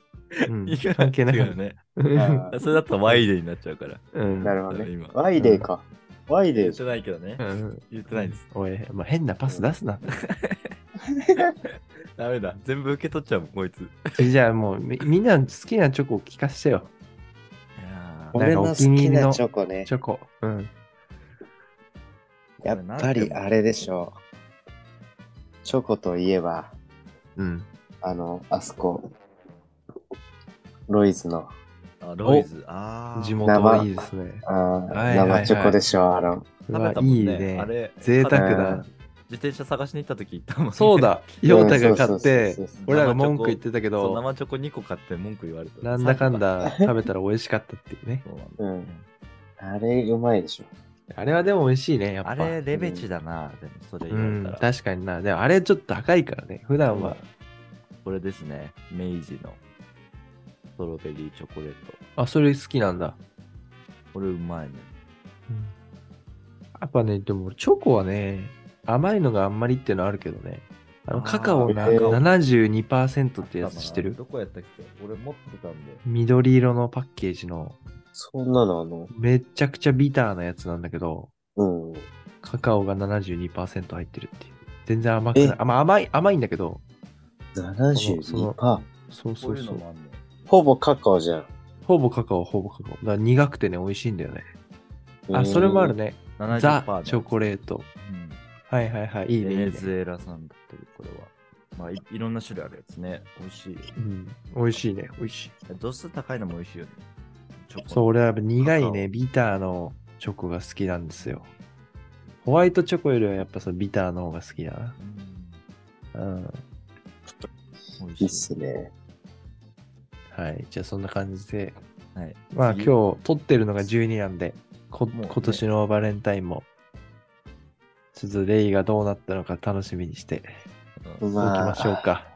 うんいや関係ない違うよね。あそれだったらワイデーになっちゃうから。うんなるほどね今。ワイデーか。ワイデー言ってないけどねう。ん言ってないです。おい、まあ、変なパス出すな。ダメだ。全部受け取っちゃうもん、こいつ。じゃあもうみみんな好きなチョコを聞かせてよ。いや俺の好きなチョコね。チョコ。うん。やっぱりあれでしょう。チョコといえば、うん。あの、あそこ、ロイズの、ーあロイズ。ああ。地元はいいですね。あーはいはいはい生チョコでしょ、あの。う食べわたもんね。いいねあ。れ、贅沢うだん。自転車探しに行った時行ったもんね。そうだ。ヨータが買うんって俺らが文句言ってたけ。ど、生チョコ2個買って文句言われた。なんだかんだ食べたら美味しかったっていうね。そうなんだ。うん。あれ、うまいでしょ。あれはでも美味しいね、やっぱ。あれ、レベチだな。でも、それうん言われた、ら。確かにな。でもあれちょっと高いからね。普段は。これですね。明治のストロベリーチョコレート。あ、それ好きなんだ。これうまいね。やっぱね、でもチョコはね、甘いのがあんまりっていうのはあるけどね。あのカカオなえー72%ってやつ知ってる？どこやったっけ？俺持ってたんで。緑色のパッケージのそんなのあの、めちゃくちゃビターなやつなんだけど、うん。カカオが72%入ってるっていう。全然甘くないまあ、甘い、甘いんだけど、その72%。パそうこそううそう。ほぼカカオじゃん。ほぼカカオ、ほぼカカオ。だから苦くてね、美味しいんだよね。あ、うんそれもある。ね。70%ザ・チョコレート。うんはいはいはい。いいね。ベネズエラ産だったり、これは。まあい、いろんな種類あるやつね。美味しいよ。うん。美味しいね。美味しい。度数高いのも美味しいよね。チョコそう、俺はやっぱ苦いね、ビターのチョコが好きなんですよ。ホワイトチョコよりはやっぱそのビターの方が好きだな。うんうん。美味しい。いいっすね。はい。じゃあそんな感じで。はい。まあ次今日撮ってるのが12なんで、こ今年のバレンタインも、ちょっとレイがどうなったのか楽しみにしてうんおきましょうか。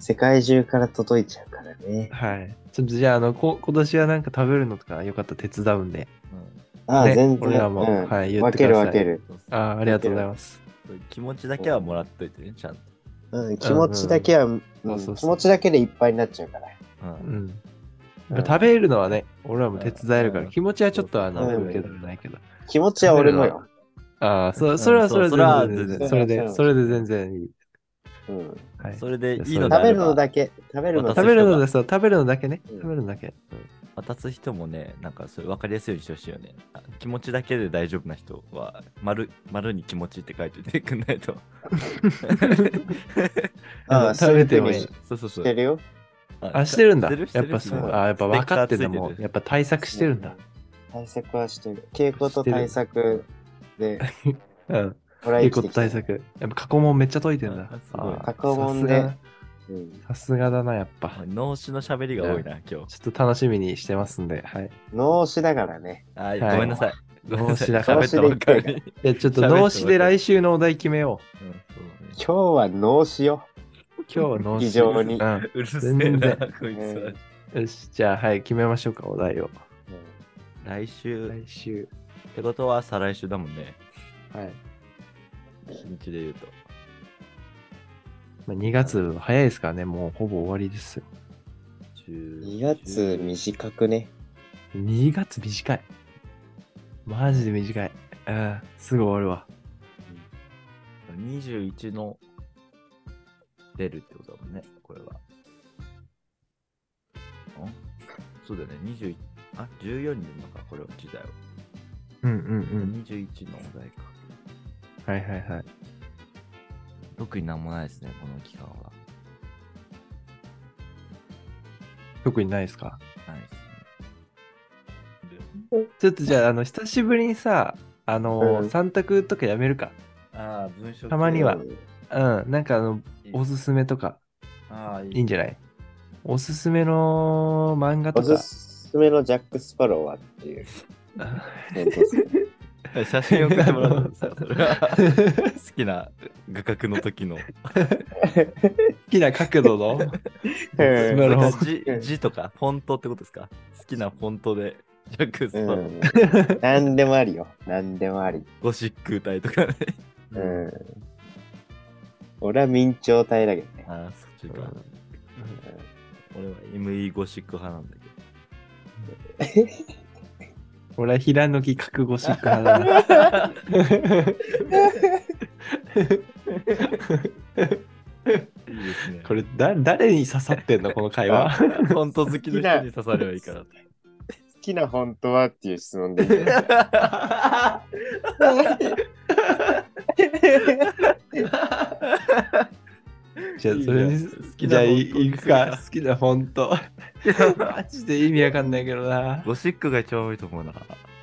世界中から届いちゃうからね。はい。ちょっとじゃあ、あの、こ今年はなんか食べるのとかよかったら手伝うんで。ああ、ね全然。俺らもうんはい言っ分けてくださいる分ける。うんああ、ありがとうございます。気持ちだけはもらっといてね、ちゃんと。うん、気持ちだけは、う気持ちだけでいっぱいになっちゃうから。ううんん。うん食べるのはね、俺らも手伝えるから、うん気持ちはちょっとあの、うん受け取れないけど。気持ちは俺もよ。ああ、そそれはそれでそれは全然全然それで、それで全然いい。うん。はい。それでいいの食べるのだけ。食べるの食べるのでそう、食べるのだけね。うん食べるのだけ。渡す人もね、なんかそれ分かりやすいようにしてほしいよね。あ気持ちだけで大丈夫な人は、丸丸に気持ちって書いておいてくんないと。ああ、食べてもいいそううそうそう。してるよ。あ、してるんだ。やっぱそう。うんあ、やっぱ分かっててるやっぱ対策してるんだ。対策はしてる。稽古と対策で、うん。もらいいこと対策。やっぱ過去問めっちゃ解いてんだ過去問でうん。さすがだな、やっぱ。脳死の喋りが多いな、今日。ちょっと楽しみにしてますんで、はい。脳死だからね。はい、はいごめんなさい。脳死だから喋ったばっかりに。いや、ちょっと脳死で来週のお題決めようんそう今日は脳死よ。う。今日は脳死。非常にうるせえ全な然、こいつは。よし、じゃあ、はい、決めましょうか、お題を。来週、っ来週。てことは再来週だもんね。はい。日にちで言うと。まあ、2月早いですからね、もうほぼ終わりですよ。2月短くね。2月短い。マジで短い。うん、すぐ終わるわ。21の出るってことだもんね、これは。あそうだよね、21、あ、14に出るのか、これは時代は。うんうんうん。21のお題か。はいはいはい。特になんもないですね、この期間は。特にないですか？ないですね。ちょっとじゃあ、あの、久しぶりにさ、あの、うん三択とかやめるか。ああ、文章たまにはうんうん、なんかあの、おすすめとか、ああ、いいいんじゃない？おすすめの漫画とおすか。すめのジャック・スパローはっていう。写真送ってもらうんですよ、それは。好きな画角の時の。好きな角度の？うんなるほど字字とか、フォントってことですか？好きなフォントで、ジャックスパロうー、ん。何でもありよ。何でもあり。ゴシック体とかね。うん。俺は明朝体だけどね。ああ、そっちか。俺は ME ゴシック派なんだけ 俺は平野木覚悟しっかだな。ど。いいですね。これだ、誰に刺さってんのこの会話？フォント好きの人に刺さればいいから。好きな本当はっていう質問でいいよ。じゃあ、それに、じゃん好きなじゃあ、行くか。好きなフォント。マジで意味わかんないけどな。ゴシックが一番多いと思うな。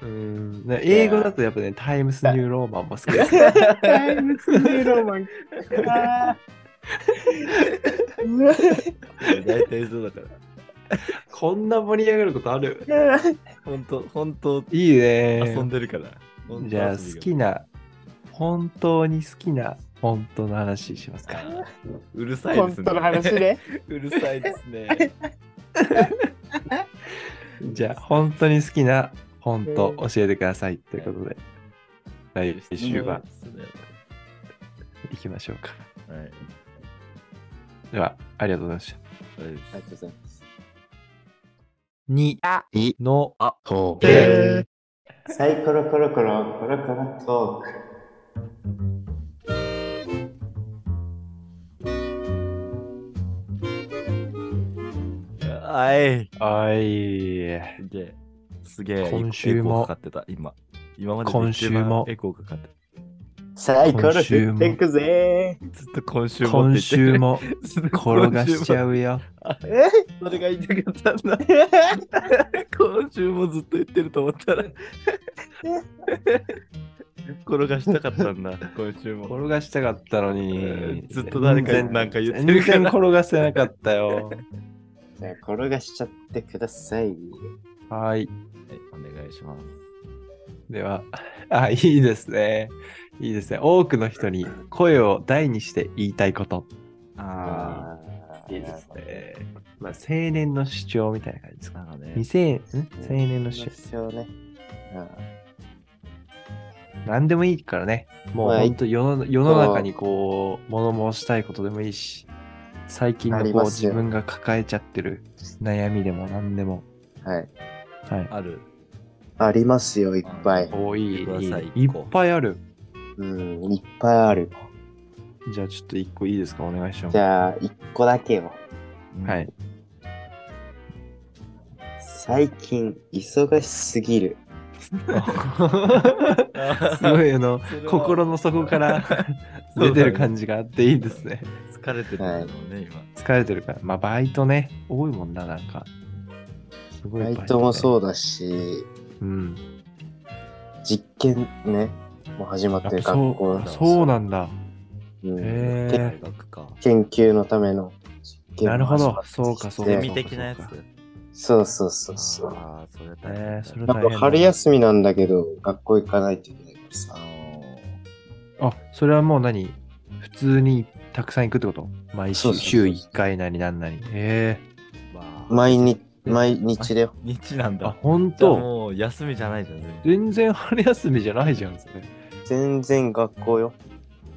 うん。ね英語だとやっぱね、タイムスニューローマンも好きです。タイムスニューロマン。大体そうだから。こんな盛り上がることある？本当本当いいね。遊んでるから。じゃあ、好きな、本当に好きな本当の話しますか。うるさいですね。本当の話ね。うるさいですね。じゃあ、本当に好きな本当教えてください。ということで、来週は行きましょうか。はい。では、ありがとうございました。ありがとうございます。にいのとでサイコロコロコロコロコロトーク。はい。はい。すげえ。すげえ。今週もかかってた、今。今までで今週もエコーかかってた。サイコロ振ってくぜずっと今週も今週も転がしちゃう。うよ。え？それが言いたかったんだ。今週もずっと言ってると思ったら。転がしたかったんだ、今週も。転がしたかったのえにー、ずっと誰か全然なんか言ってるから全然転がせなかったよ。じゃあ転がしちゃってください。はい。はい、お願いします。では、あ、いいですね。いいですね。多くの人に声を大にして言いたいこと。あーいいですね。まあ、青年の主張みたいな感じですあ、か。ね。未成ん？青年の主張。ね。あ何でもいいからね。もうまあ本当世の世の中にこう、物申したいことでもいいし、最近あのこう自分が抱えちゃってる悩みでも何でも。ーはい。はい。ある。ありますよ、いっぱい。おいいってくださいいいっぱいある。うん、いっぱいある。じゃあちょっと一個いいですか？お願いします。じゃあ、一個だけよ。はい。最近、忙しすぎる。すごいあの心の底から 出てる感じがあっていいですね。疲れてるんだろうね、疲れてるから。まあ、バイトね、多いもんな、なんか。すごいバイトもう。そうだし、うん。実験ね、もう始まってる学校そうそうなんだ。うんへ今。え。研究のための実験なるほどそうかそうかゼミ的なやつ。そうそうそうそう。ああ、それ大変だえー、それなんか大春休みなんだけど、学校行かないといけないからさ。あ、それはもう何？普通にたくさん行くってこと？毎週そうそうそう週1回なりなんなり。へえ。まあ毎日、毎日だよ。日なんあ、だ。ほんともう休みじゃないじゃん。全然全然春休みじゃないじゃん、それ。全然学校よ。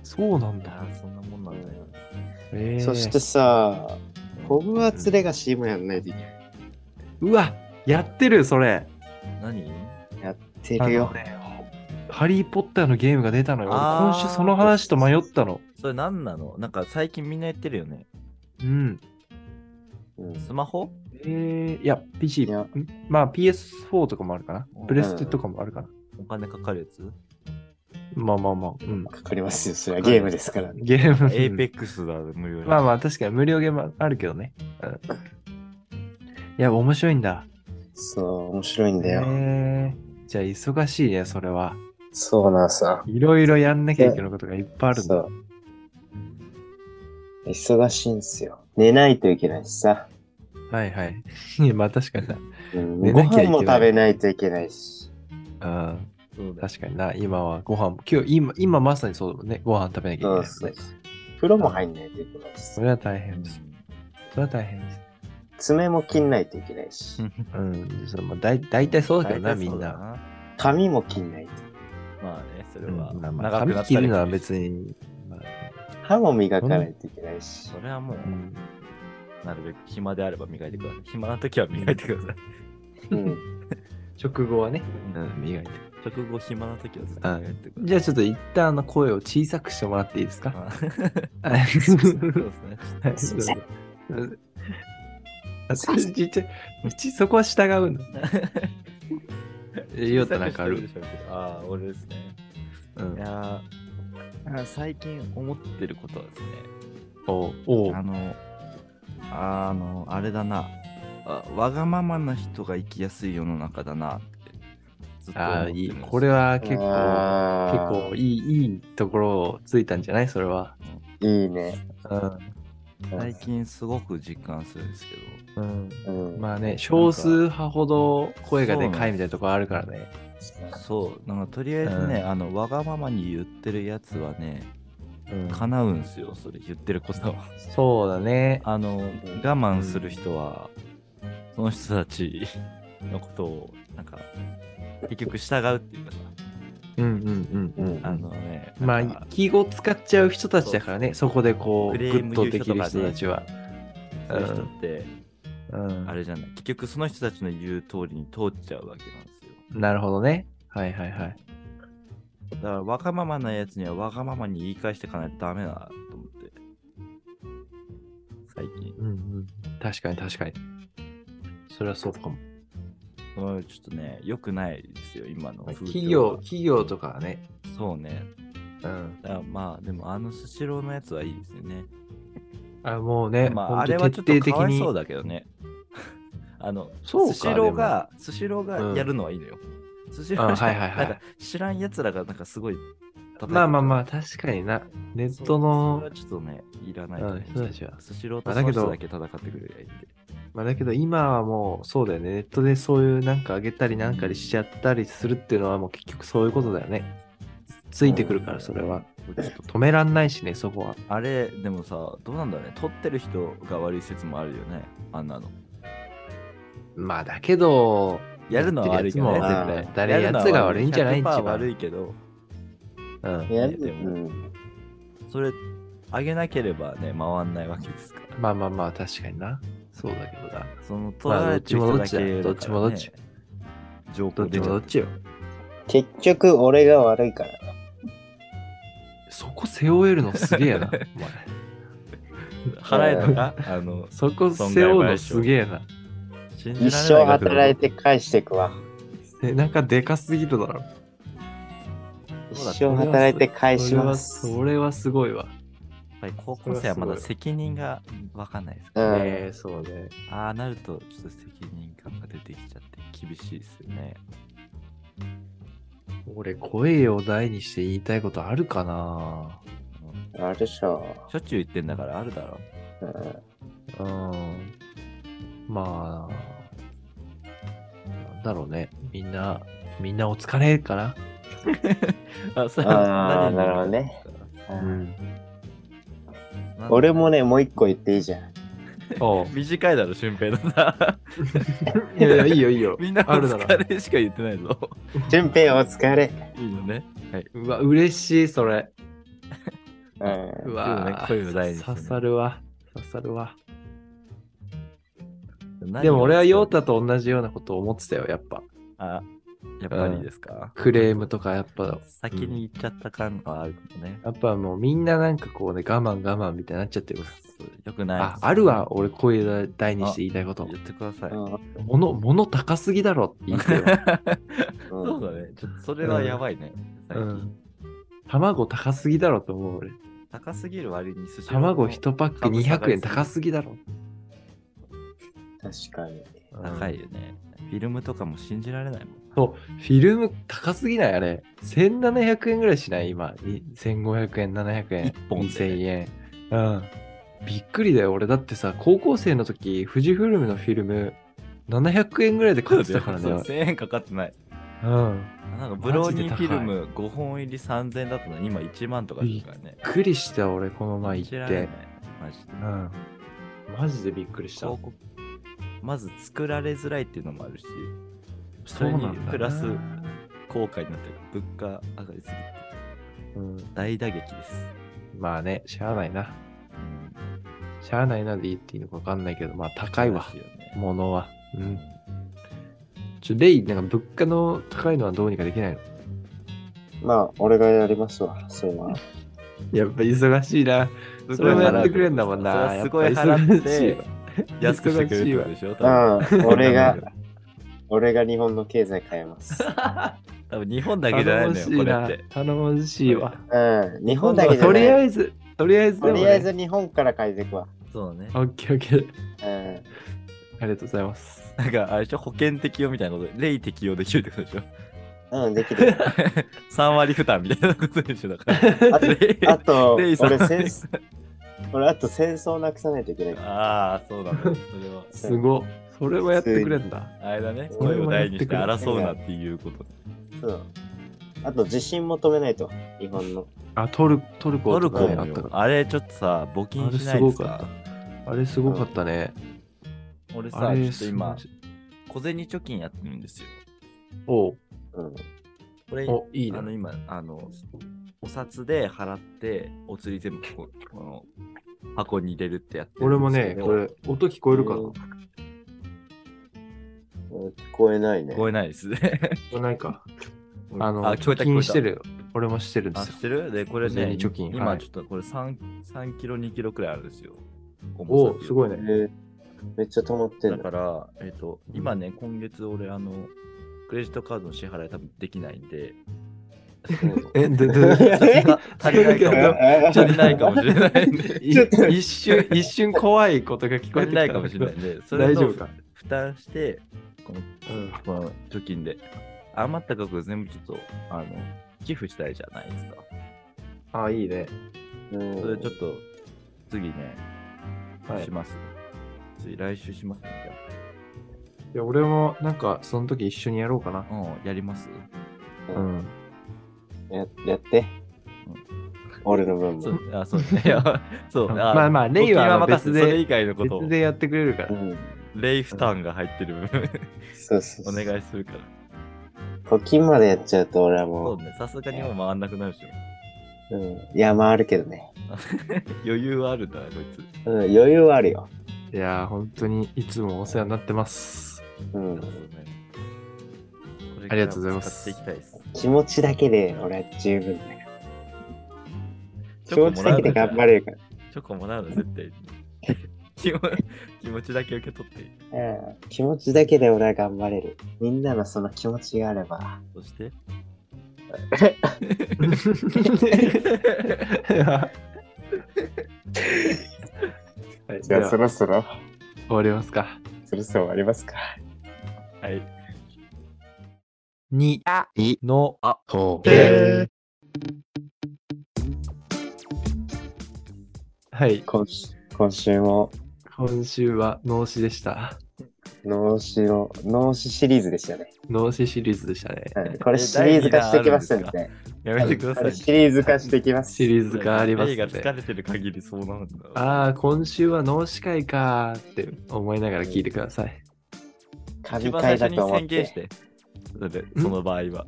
そうなんだ。そんなもんなんだよ。そしてさ、ホグワーツレガシーもやんないといけない。うわ、やってる、それ。何？やってるよハリー・ポッターのゲームが出たのよ。今週その話と迷ったの。それ何なの？なんか最近みんな言ってるよね。うん。うんスマホ？えー、いや、PC。いやんまあ PS4 とかもあるかなうん。プレステとかもあるかな。お金かかるやつ？まあまあまあ。うん。かかりますよ。それはゲームですから。ゲーム。エイペックスだ、無料でまあまあ確かに無料ゲームあるけどね。うん。いや、面白いんだ。そう、面白いんだよ。えー、じゃあ忙しいね、それは。そうなんさ。いろいろやんなきゃいけないことがいっぱいあるんだ。そう。忙しいんすよ。寝ないといけないしさ。はいはい。まあ確かにな。うん、ご寝なきゃいけない飯も食べないといけないし。うん。確かにな。今はご飯、今日、今、今まさにそうだもんね。ご飯食べなきゃいけないもんそうね。風呂も入んないといけないしそ。れは大変です。それは大変です。爪も切んないといけないし。うん。それもだい大体そうだけどな、みんな。な。髪も切んないと。まあね、それうんは。まあまあ、長くなった髪切るのはり別に。まあ歯も磨かないといけないしそ。れはもうう、んなるべく暇であれば磨いてください。暇な時は磨いてください。うん。食後はね、うん、磨いて。直後暇な時はずっと磨いてくだじゃあちょっと一旦あの声を小さくしてもらっていいですか？そうですね。はいすいませんうんあちっちゃいうちそこは従うんだ。よったなんかある。ああ、俺ですね。うんいや最近思ってることはですね、おうおうあの、あの、あれだな、あわがままな人が生きやすい世の中だなって、ずっこれは結構、結構いい、いいところをついたんじゃない？それは。いいね。うん。最近すごく実感するんですけど、うん。うん。まあね、少数派ほど声がでかいみたいなところあるからね。そう、なんかとりあえずね、うんあの、わがままに言ってるやつはね、うん叶うんすよ、それ言ってることは。そうだね。あの、我慢する人は、その人たちのことを、なんか、結局従うっていうかさ、うんうんうん。うん。あのね、まあ、気を使っちゃう人たちだからね、そこでこう、グッとできる人たちは。そういう人って、うんあれじゃない、結局その人たちの言う通りに通っちゃうわけなんですよ。なるほどね。はいはいはい。だから、わがままなやつにはわがままに言い返していかないとダメだなと思って。最近。うんうん。確かに確かに。それはそうかも。うんちょっとね、良くないですよ、今の企業、企業とかはね。そうね。うん。だまあ、でもあのスシローのやつはいいですよね。あもうね、まあ、あれはちょっとかわいそうだけどね。あの、スシローが、スシローうんがやるのはいいのよ。スシロあーはいはいはいなんか知らん奴らがなんかすごいまあまあまあ、あ、確かにな。ネッそトのそれは、ちょっとね、いらないと思うスシローとその人だけ戦ってくれりゃいいんで。まあだけど今はもうそうだよね。ネットでそういうなんか上げたりなんかにしちゃったりするっていうのはもう結局そういうことだよね。ついてくるから、それは。止めらんないしね、そこは。あれ、でもさ、どうなんだろうね。撮ってる人が悪い説もあるよね。あんなの。まあだけど、やるのは悪いけどね。誰やつが悪いんじゃない100%一番悪いけど、うん。やねでもうん。それ、あげなければね、回んないわけですから。まあまあまあ、確かにな。そうだけどな。その、まあ捉えてる人だけどっちもどっちだどっちもどっちだからね情どっちもどっちよ。結局、俺が悪いからな。そこ背負えるのすげえな、お前。払えのか？あの、そこ背負うのすげえな。一生働いて返していくわ。背中でかすぎるだろ。一生働いて返します。それはそれはすごいわ。やっぱり高校生はまだ責任が分かんないですかうん。ねえ、そうね。ああなると、ちょっと責任感が出てきちゃって厳しいですよね。俺、声を大にして言いたいことあるかな？うんあるでしょ。しょっちゅう言ってんだからあるだろ。うんうん。まあ、なんだろうね。みんな、みんなお疲れかな？あ、そうなるほどね。ん。なん俺もね、もう一個言っていいじゃん。おう短いだろ、俊平のさ。いやいや、いいよいいよ。みんなおあるなら。疲れしか言ってないぞ。順平お疲れ。いいよね。はい。うわ、嬉しい、それ。うわね声を大にしてね刺さるわ。刺さるわ。何でも俺はヨータタと同じようなことを思ってたよ、やっぱ。あ、やっぱりですか？クレームとかやっぱ、先に言っちゃった感があるかもね。やっぱもうみんななんかこうね、我慢我慢みたいになっちゃってるかそうよくないら。あ、あるわ、俺声大にして言いたいこと。言ってください。うん物、物高すぎだろって言ってよ。そうだね。ちょっとそれはやばいね。最近うん。卵高すぎだろと思う俺。高すぎる割に寿司卵1パック株下が200円高すぎだろ。確かに。高いよね。フィルムとかも信じられないもん。そう、フィルム高すぎない？あれ。1700円ぐらいしない？今。い1500円、700円一、本で2000円。うん。びっくりだよ。俺だってさ、高校生の時、富士フイルムのフィルム、700円ぐらいで買ってたからね。そう1000円かかってない。うん。なんかブローニーフィルム5本入り3000円だったのに今1万とかですからね。びっくりした俺、この前行って。マジで。うん。マジでびっくりした。まず作られづらいっていうのもあるし、それにプラス後悔になってる。物価上がりすぎてうん。大打撃です。まあね、しゃあないな。うんしゃあないなでいいっていいのかわかんないけど、まあ高いわね物は。うん。ちょ、レイ、なんか物価の高いのはどうにかできないの？まあ、俺がやりますわ。そういうのは。やっぱ忙しいな。それもやってくれんだもんな。すごい払っ忙しいてわ安くしてくれるでしょ？うん。俺が、俺が日本の経済変えます。多分日本だけじゃないのよ、これって。頼もしいわ。うん。日本だけじゃとない。りあえず、とりあえずねとりあえず日本から変えていくわ。そうだね。オッケーオッケー。うん。ありがとうございます。なんか、あれでしょ、保険適用みたいなことで、レイ適用できるってことでしょ？うん、できる。3割負担みたいなことでしょ、だから。あと俺戦争、俺あと戦争なくさないといけない。ああ、そうだ。それは。すご。それはやってくれんだ。あれだね、声を大にして争うなっていうこと。そう。あと、地震求めないと、日本の。あ、トルトルコトルコあったあれちょっとさ、募金しないですか？あれすごかったね。俺さ、あれちょっと今す、小銭貯金やってるんですよ。ごいうん。これ、おお、いいなあの。今、あの、お札で払って、お釣り全部こここの箱に入れるってやってる俺もね、んですけどこれ、音聞こえるかな？うん聞こえないね聞。こえないですね。聞こえないか。あの、あ聞こえた貯金してるよ。俺もしてるんであ、すよ知っ。てる？で、これ小ね、銭貯金はい今ちょっとこれ3、3キロ、2キロくらいあるんですよ。お重さすごいね。えーめっちゃ溜まってんだ。だから、えっ、と、今ね、今月俺、あの、クレジットカードの支払い多分できないんで、え、で、で、足りないかも。足りないかもしれないんで、い一瞬、一瞬怖いことが聞こえてないかもしれないんで、それの大丈夫か。負担して、このうん。この貯金で、余った額全部ちょっと、あの、寄付したいじゃないですか。あ、いいね。うんそれちょっと、次ね、はいします。次、来週しますね。いや、俺もなんか、その時一緒にやろうかな。うん、やります？うん。ややって。俺の分もそう。あ、そうね。そう。うんまあまあレイは別でそれ以外のことを別、でやってくれるから。うん。レイ負担が入ってる部分、そうそうそう。お願いするから。募金までやっちゃうと俺はそもうね、さすがにもう回んなくなるでしょ。う、うん。いや、回るけどね。余裕はあるんだな、こいつ。うん、余裕はあるよ。いやー、本当にいつもお世話になってます。うん。ありがとうございます使っていきたいです。気持ちだけで俺は十分だよ。気持ちだけで頑張れるから。チョコもらうの、絶対に。気も 気持ちだけ受け取って。うん気持ちだけで俺は頑張れる。みんなのその気持ちがあれば。そして、はい、じゃあそろそろ、終わりますか。そろそろ終わりますか。はい。に、い、の、あ、と、ではい、今週今週も今週は脳死でした。脳死の、脳死シリーズでしたね。脳死シリーズでしたね。うんこれシリーズ化してきますん第で。やめてください。シリーズ化してきます。シリーズがありますね。疲れてる限りそうなんだ。ああ、今週は脳死会かーって思いながら聞いてください。神一番最初に回だと思っ。宣言してて。だってその場合は。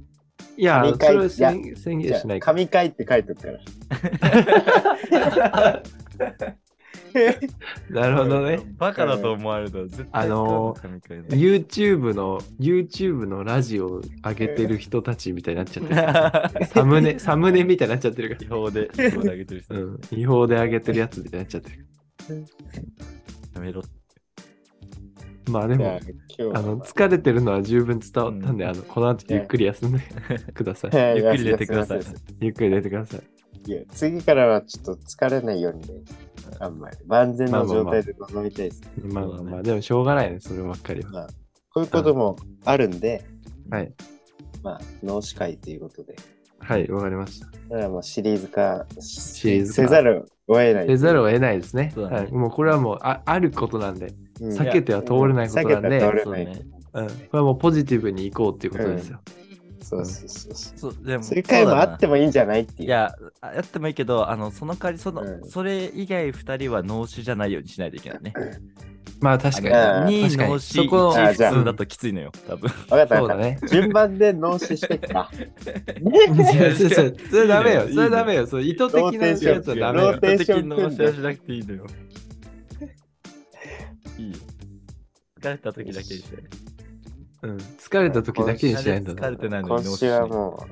いや、それは宣言しない。神回って書いておくから。なるほどね。バカだと思われると絶対あのー YouTube の、YouTube のラジオ上げてる人たちみたいになっちゃってる。サムネ、サムネみたいになっちゃってるか違法で、違法で上げてる人。ら。うん。違法で上げてるやつみたいになっちゃってる。やめろ。まあでもあ、の、疲れてるのは十分伝わったんで、うんあの、この後ゆっくり休んでください。はいゆっくり寝てくださいゆっくり寝てください。いや次からはちょっと疲れないようにね。あんまり。万全の状態で臨みたいです。まあまあまあ、でもしょうがないね、そればっかりは。まあ、こういうこともあるんで、はい。まあ、脳死会ということで。はい、わかりました。だからもうシリーズ化しシリーズ化せざるを得ない。せざるを得ないですね。はい。もうこれはもうああることなんで、うん避けては通れないことなんで、避けては通れない。そうねうん。これはもうポジティブにいこうっていうことですよ。そうそうそうそう。そう、でも、そういう回もあってももいいんじゃないっていう。いや、あやってもいいけど、あの、その代わり、その、うんそれ以外二人は脳死じゃないようにしないといけないね。まあ確かに。2確かに脳死、そこ1あじゃあ普通だときついのよ、多分。わかったわかった。そうだね。順番で脳死してっか。いやそれそれ それダメよ。それダメよ。それ意図的なやつはダメよロー。テーション的脳死はしなくていいのよ。いいよ。疲れた時だけにして。うん。疲れた時だけにしないんだ疲れてないの今に脳死しない週はも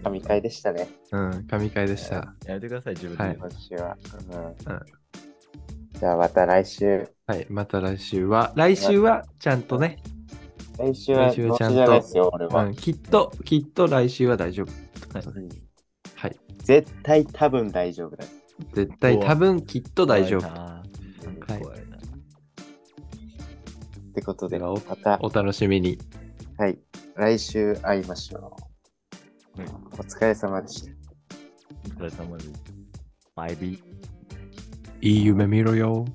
う、神回でしたね。うん。神回でした。やめてください、自分で。はい今週は。うんうんじゃあまた来週。はい。また来週は、来週はちゃんとね、来週はちゃんとじゃないですよ、俺は。うん、きっと、きっと来週は大丈夫。うんはい。絶対多分大丈夫だ。絶対多分きっと大丈夫。怖い。ってことで、お楽しみに。はい。来週会いましょう。うんお疲れ様でした。お疲れ様です。マイビいい夢見ろよ。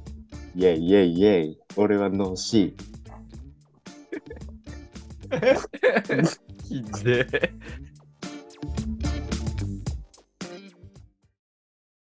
イェイイェイイェイ。俺は脳死。ー。ひでえ。